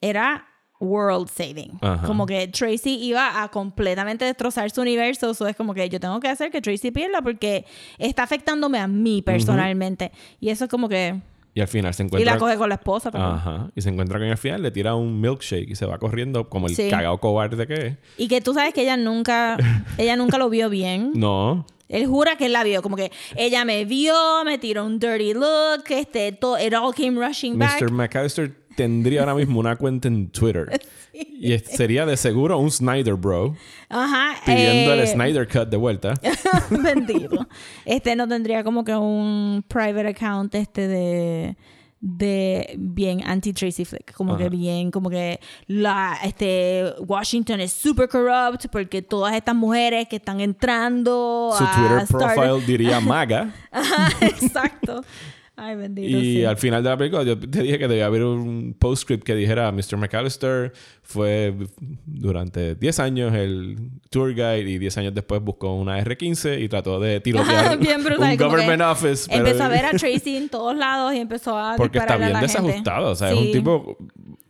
era world saving. Ajá. Como que Tracy iba a completamente destrozar su universo. Eso es como que yo tengo que hacer que Tracy pierda porque está afectándome a mí personalmente. Y eso es como que... Y al final se Y encuentra la coge con la esposa también. Ajá, y se encuentra que al final le tira un milkshake y se va corriendo como el Sí. cagao cobarde que es. Y que tú sabes que ella nunca, ella nunca lo vio bien. No. Él jura que él la vio, como que ella me vio, me tiró un dirty look, este, todo, it all came rushing back. Mr. McAllister tendría ahora mismo una cuenta en Twitter. Y sería de seguro un Snyder Bro Ajá. pidiendo el eh, Snyder Cut de vuelta. Bendito. Este no tendría como que un private account este de de bien anti Tracy Flick, como que bien como que la este Washington es super corrupt porque todas estas mujeres que están entrando Su a Twitter profile diría MAGA. Ajá, exacto. Ay, bendito. Y sí. al final de la película yo te dije que debía haber un postscript que dijera Mr. McAllister fue durante 10 años el tour guide y 10 años después buscó una R15 y trató de tirotear bien brutal. un government office. pero- Empezó a ver a Tracy en todos lados y empezó a porque está a bien gente. desajustado. O sea, es Sí. un tipo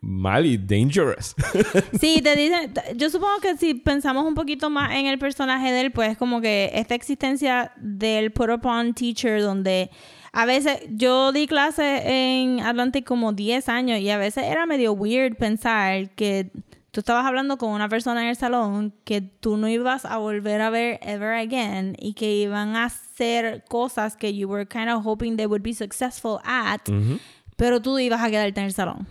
mal y dangerous. Sí, te dicen, yo supongo que si pensamos un poquito más en el personaje de él, pues como que esta existencia del put upon teacher donde a veces yo di clases en Atlantic como 10 años y a veces era medio weird pensar que tú estabas hablando con una persona en el salón que tú no ibas a volver a ver ever again y que iban a hacer cosas que you were kind of hoping they would be successful at, pero tú ibas a quedarte en el salón.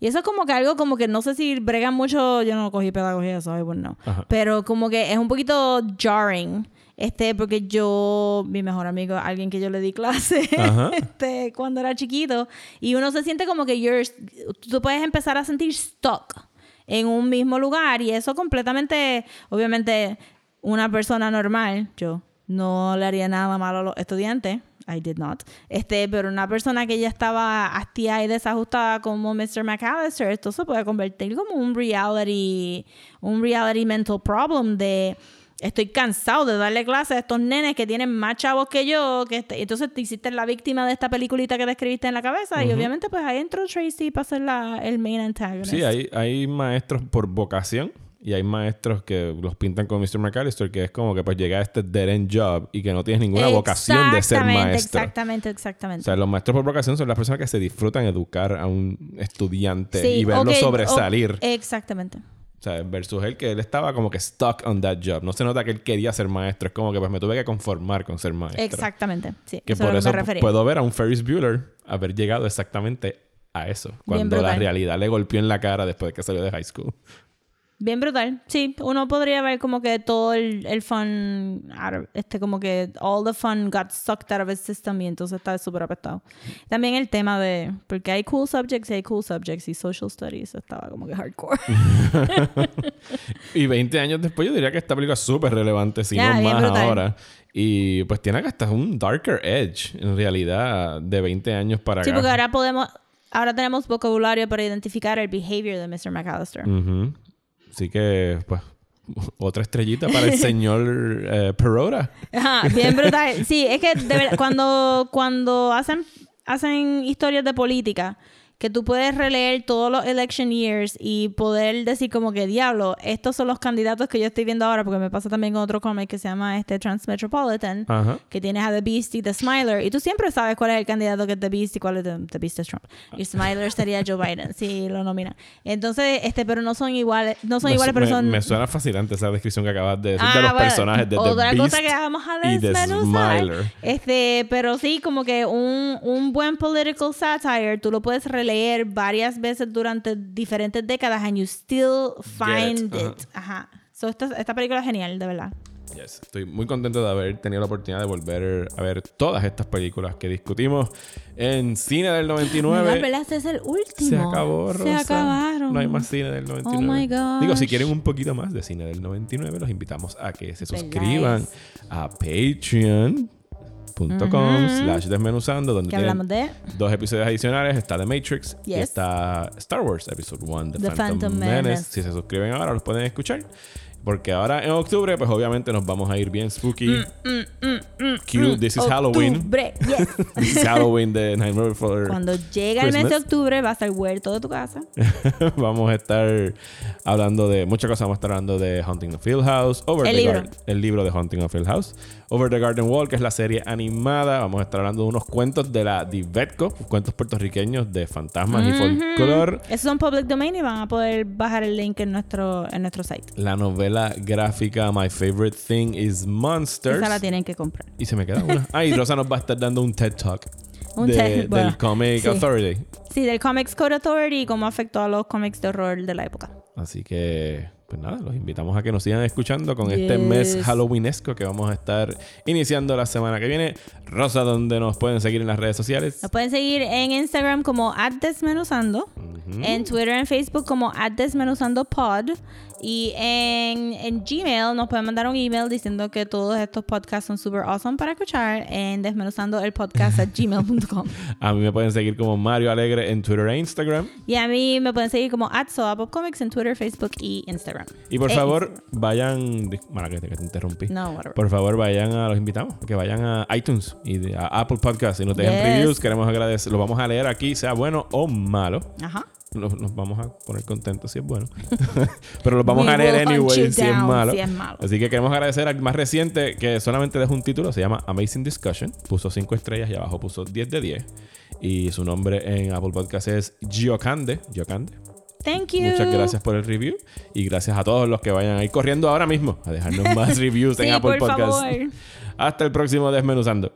Y eso es como que algo como que no sé si bregan mucho, yo no cogí pedagogía, so I know. Ajá. Pero como que es un poquito jarring. Este, porque yo, mi mejor amigo, alguien que yo le di clase, este, cuando era chiquito, y uno se siente como que you're, tú puedes empezar a sentir stuck en un mismo lugar, y eso completamente, obviamente, una persona normal, yo, no le haría nada malo a los estudiantes. I did not. Este, pero una persona que ya estaba hastiada y desajustada como Mr. McAllister, esto se puede convertir como un reality, un reality mental problem de estoy cansado de darle clases a estos nenes que tienen más chavos que yo, que este- entonces te hiciste la víctima de esta peliculita que te escribiste en la cabeza y obviamente pues ahí entró Tracy para ser la, el main antagonist. Sí, hay, hay maestros por vocación y hay maestros que los pintan con Mr. McAllister, que es como que pues llega a este dead end job y que no tienes ninguna vocación de ser maestro. Exactamente, exactamente. O sea, los maestros por vocación son las personas que se disfrutan educar a un estudiante Sí, y verlo sobresalir. exactamente. O sea, versus él que él estaba como que stuck on that job. No se nota que él quería ser maestro. Es como que pues me tuve que conformar con ser maestro. Exactamente. Sí, Que eso por eso me puedo ver a un Ferris Bueller haber llegado exactamente a eso. Cuando la realidad le golpeó en la cara después de que salió de high school. Bien brutal. Sí, uno podría ver como que todo el, el fun, este como que all the fun got sucked out of his system y entonces está súper apestado. También el tema de, porque hay cool subjects y hay cool subjects y social studies estaba como que hardcore. Y 20 años después yo diría que esta película es súper relevante, si Ya, no más brutal. ahora. Y pues tiene que hasta un darker edge, en realidad, de 20 años para sí, acá. porque ahora podemos, ahora tenemos vocabulario para identificar el behavior de Mr. McAllister. Ujú. Así que, pues, otra estrellita para el señor eh, Perota. Ajá, bien brutal. Sí, es que de verdad, cuando, cuando hacen, hacen historias de política que tú puedes releer todos los election years y poder decir como que diablo, estos son los candidatos que yo estoy viendo ahora, porque me pasa también con otro cómic que se llama este Transmetropolitan, Ajá. que tienes a The Beast y The Smiler, y tú siempre sabes cuál es el candidato que es The Beast y cuál es The, The Beast es Trump. Y Smiler sería Joe Biden, si lo nominan. Entonces, este, pero no son iguales, no son Me- iguales, pero me, son... me suena fascinante esa descripción que acabas de decir Ah, de los bueno, personajes de Otra The cosa que vamos a desmenuzar. Este, pero sí, como que un, un buen political satire, tú lo puedes releer varias veces durante diferentes décadas and you still find Get, it. Ajá. So, esta, esta película es genial, de verdad. Yes. Estoy muy contento de haber tenido la oportunidad de volver a ver todas estas películas que discutimos en cine del No, 99. ¿verdad? Este es el último. Se acabó, Se Rosa. acabaron. No hay más cine del 99. Oh my gosh. Digo, si quieren un poquito más de cine del 99, los invitamos a que se ¿Verdad suscriban a patreon.com Ujú. slash desmenuzando donde hablamos de dos episodios adicionales está The Matrix y Yes. está Star Wars Episode 1 The, The Phantom, Phantom Menace. Menace. si se suscriben ahora los pueden escuchar porque ahora en octubre pues obviamente nos vamos a ir bien spooky Mm, Cute, This is Halloween Octubre, yes. This is Halloween de Nightmare Before Cuando llega el mes de Christmas. octubre, va a estar huerto de tu casa. vamos a estar hablando de muchas cosas. Vamos a estar hablando de Haunting of Hill House, Over El the libro. Gar- el libro de Haunting of Hill House, Over the Garden Wall, que es la serie animada. Vamos a estar hablando de unos cuentos de la Divetco, cuentos puertorriqueños de fantasmas y Ujú. folclore. Esos son public domain y van a poder bajar el link en nuestro, en nuestro site. La novela gráfica My Favorite Thing is Monsters. Esa la tienen que comprar. Y se me queda una. Ah, y Rosa nos va a estar dando un TED Talk Un de- TED, bueno, del Comic sí. Authority. Sí, del Comics Code Authority y cómo afectó a los cómics de horror de la época. Así que, pues nada, los invitamos a que nos sigan escuchando con este mes. Halloweenesco que vamos a estar iniciando la semana que viene. Rosa, donde nos pueden seguir en las redes sociales. Nos pueden seguir en Instagram como @desmenuzando, en Twitter y en Facebook como @desmenuzandopod y en, en Gmail nos pueden mandar un email diciendo que todos estos podcasts son super awesome para escuchar en desmenuzando el podcast at gmail.com. A mí me pueden seguir como Mario Alegre en Twitter e Instagram. Y a mí me pueden seguir como @soapopcomics en Twitter, Facebook y Instagram. Y por Eh, favor, vayan. que te, que te interrumpí. No, whatever. Por favor, vayan a los invitamos. Que vayan a iTunes y a Apple Podcast y nos dejen Yes. reviews. Queremos agradecer. Lo vamos a leer aquí, sea bueno o malo. Ajá. Nos, nos vamos a poner contentos si es bueno. Pero los vamos We a leer anyway si es, malo. si es malo. Así que queremos agradecer al más reciente que solamente dejó un título. Se llama Amazing Discussion. Puso 5 estrellas y abajo puso 10 de 10. Y su nombre en Apple Podcast es Giocande. Giocande. Thank you. Muchas gracias por el review. Y gracias a todos los que vayan a ir corriendo ahora mismo a dejarnos más reviews en Sí, Apple Podcast. favor. Hasta el próximo Desmenuzando.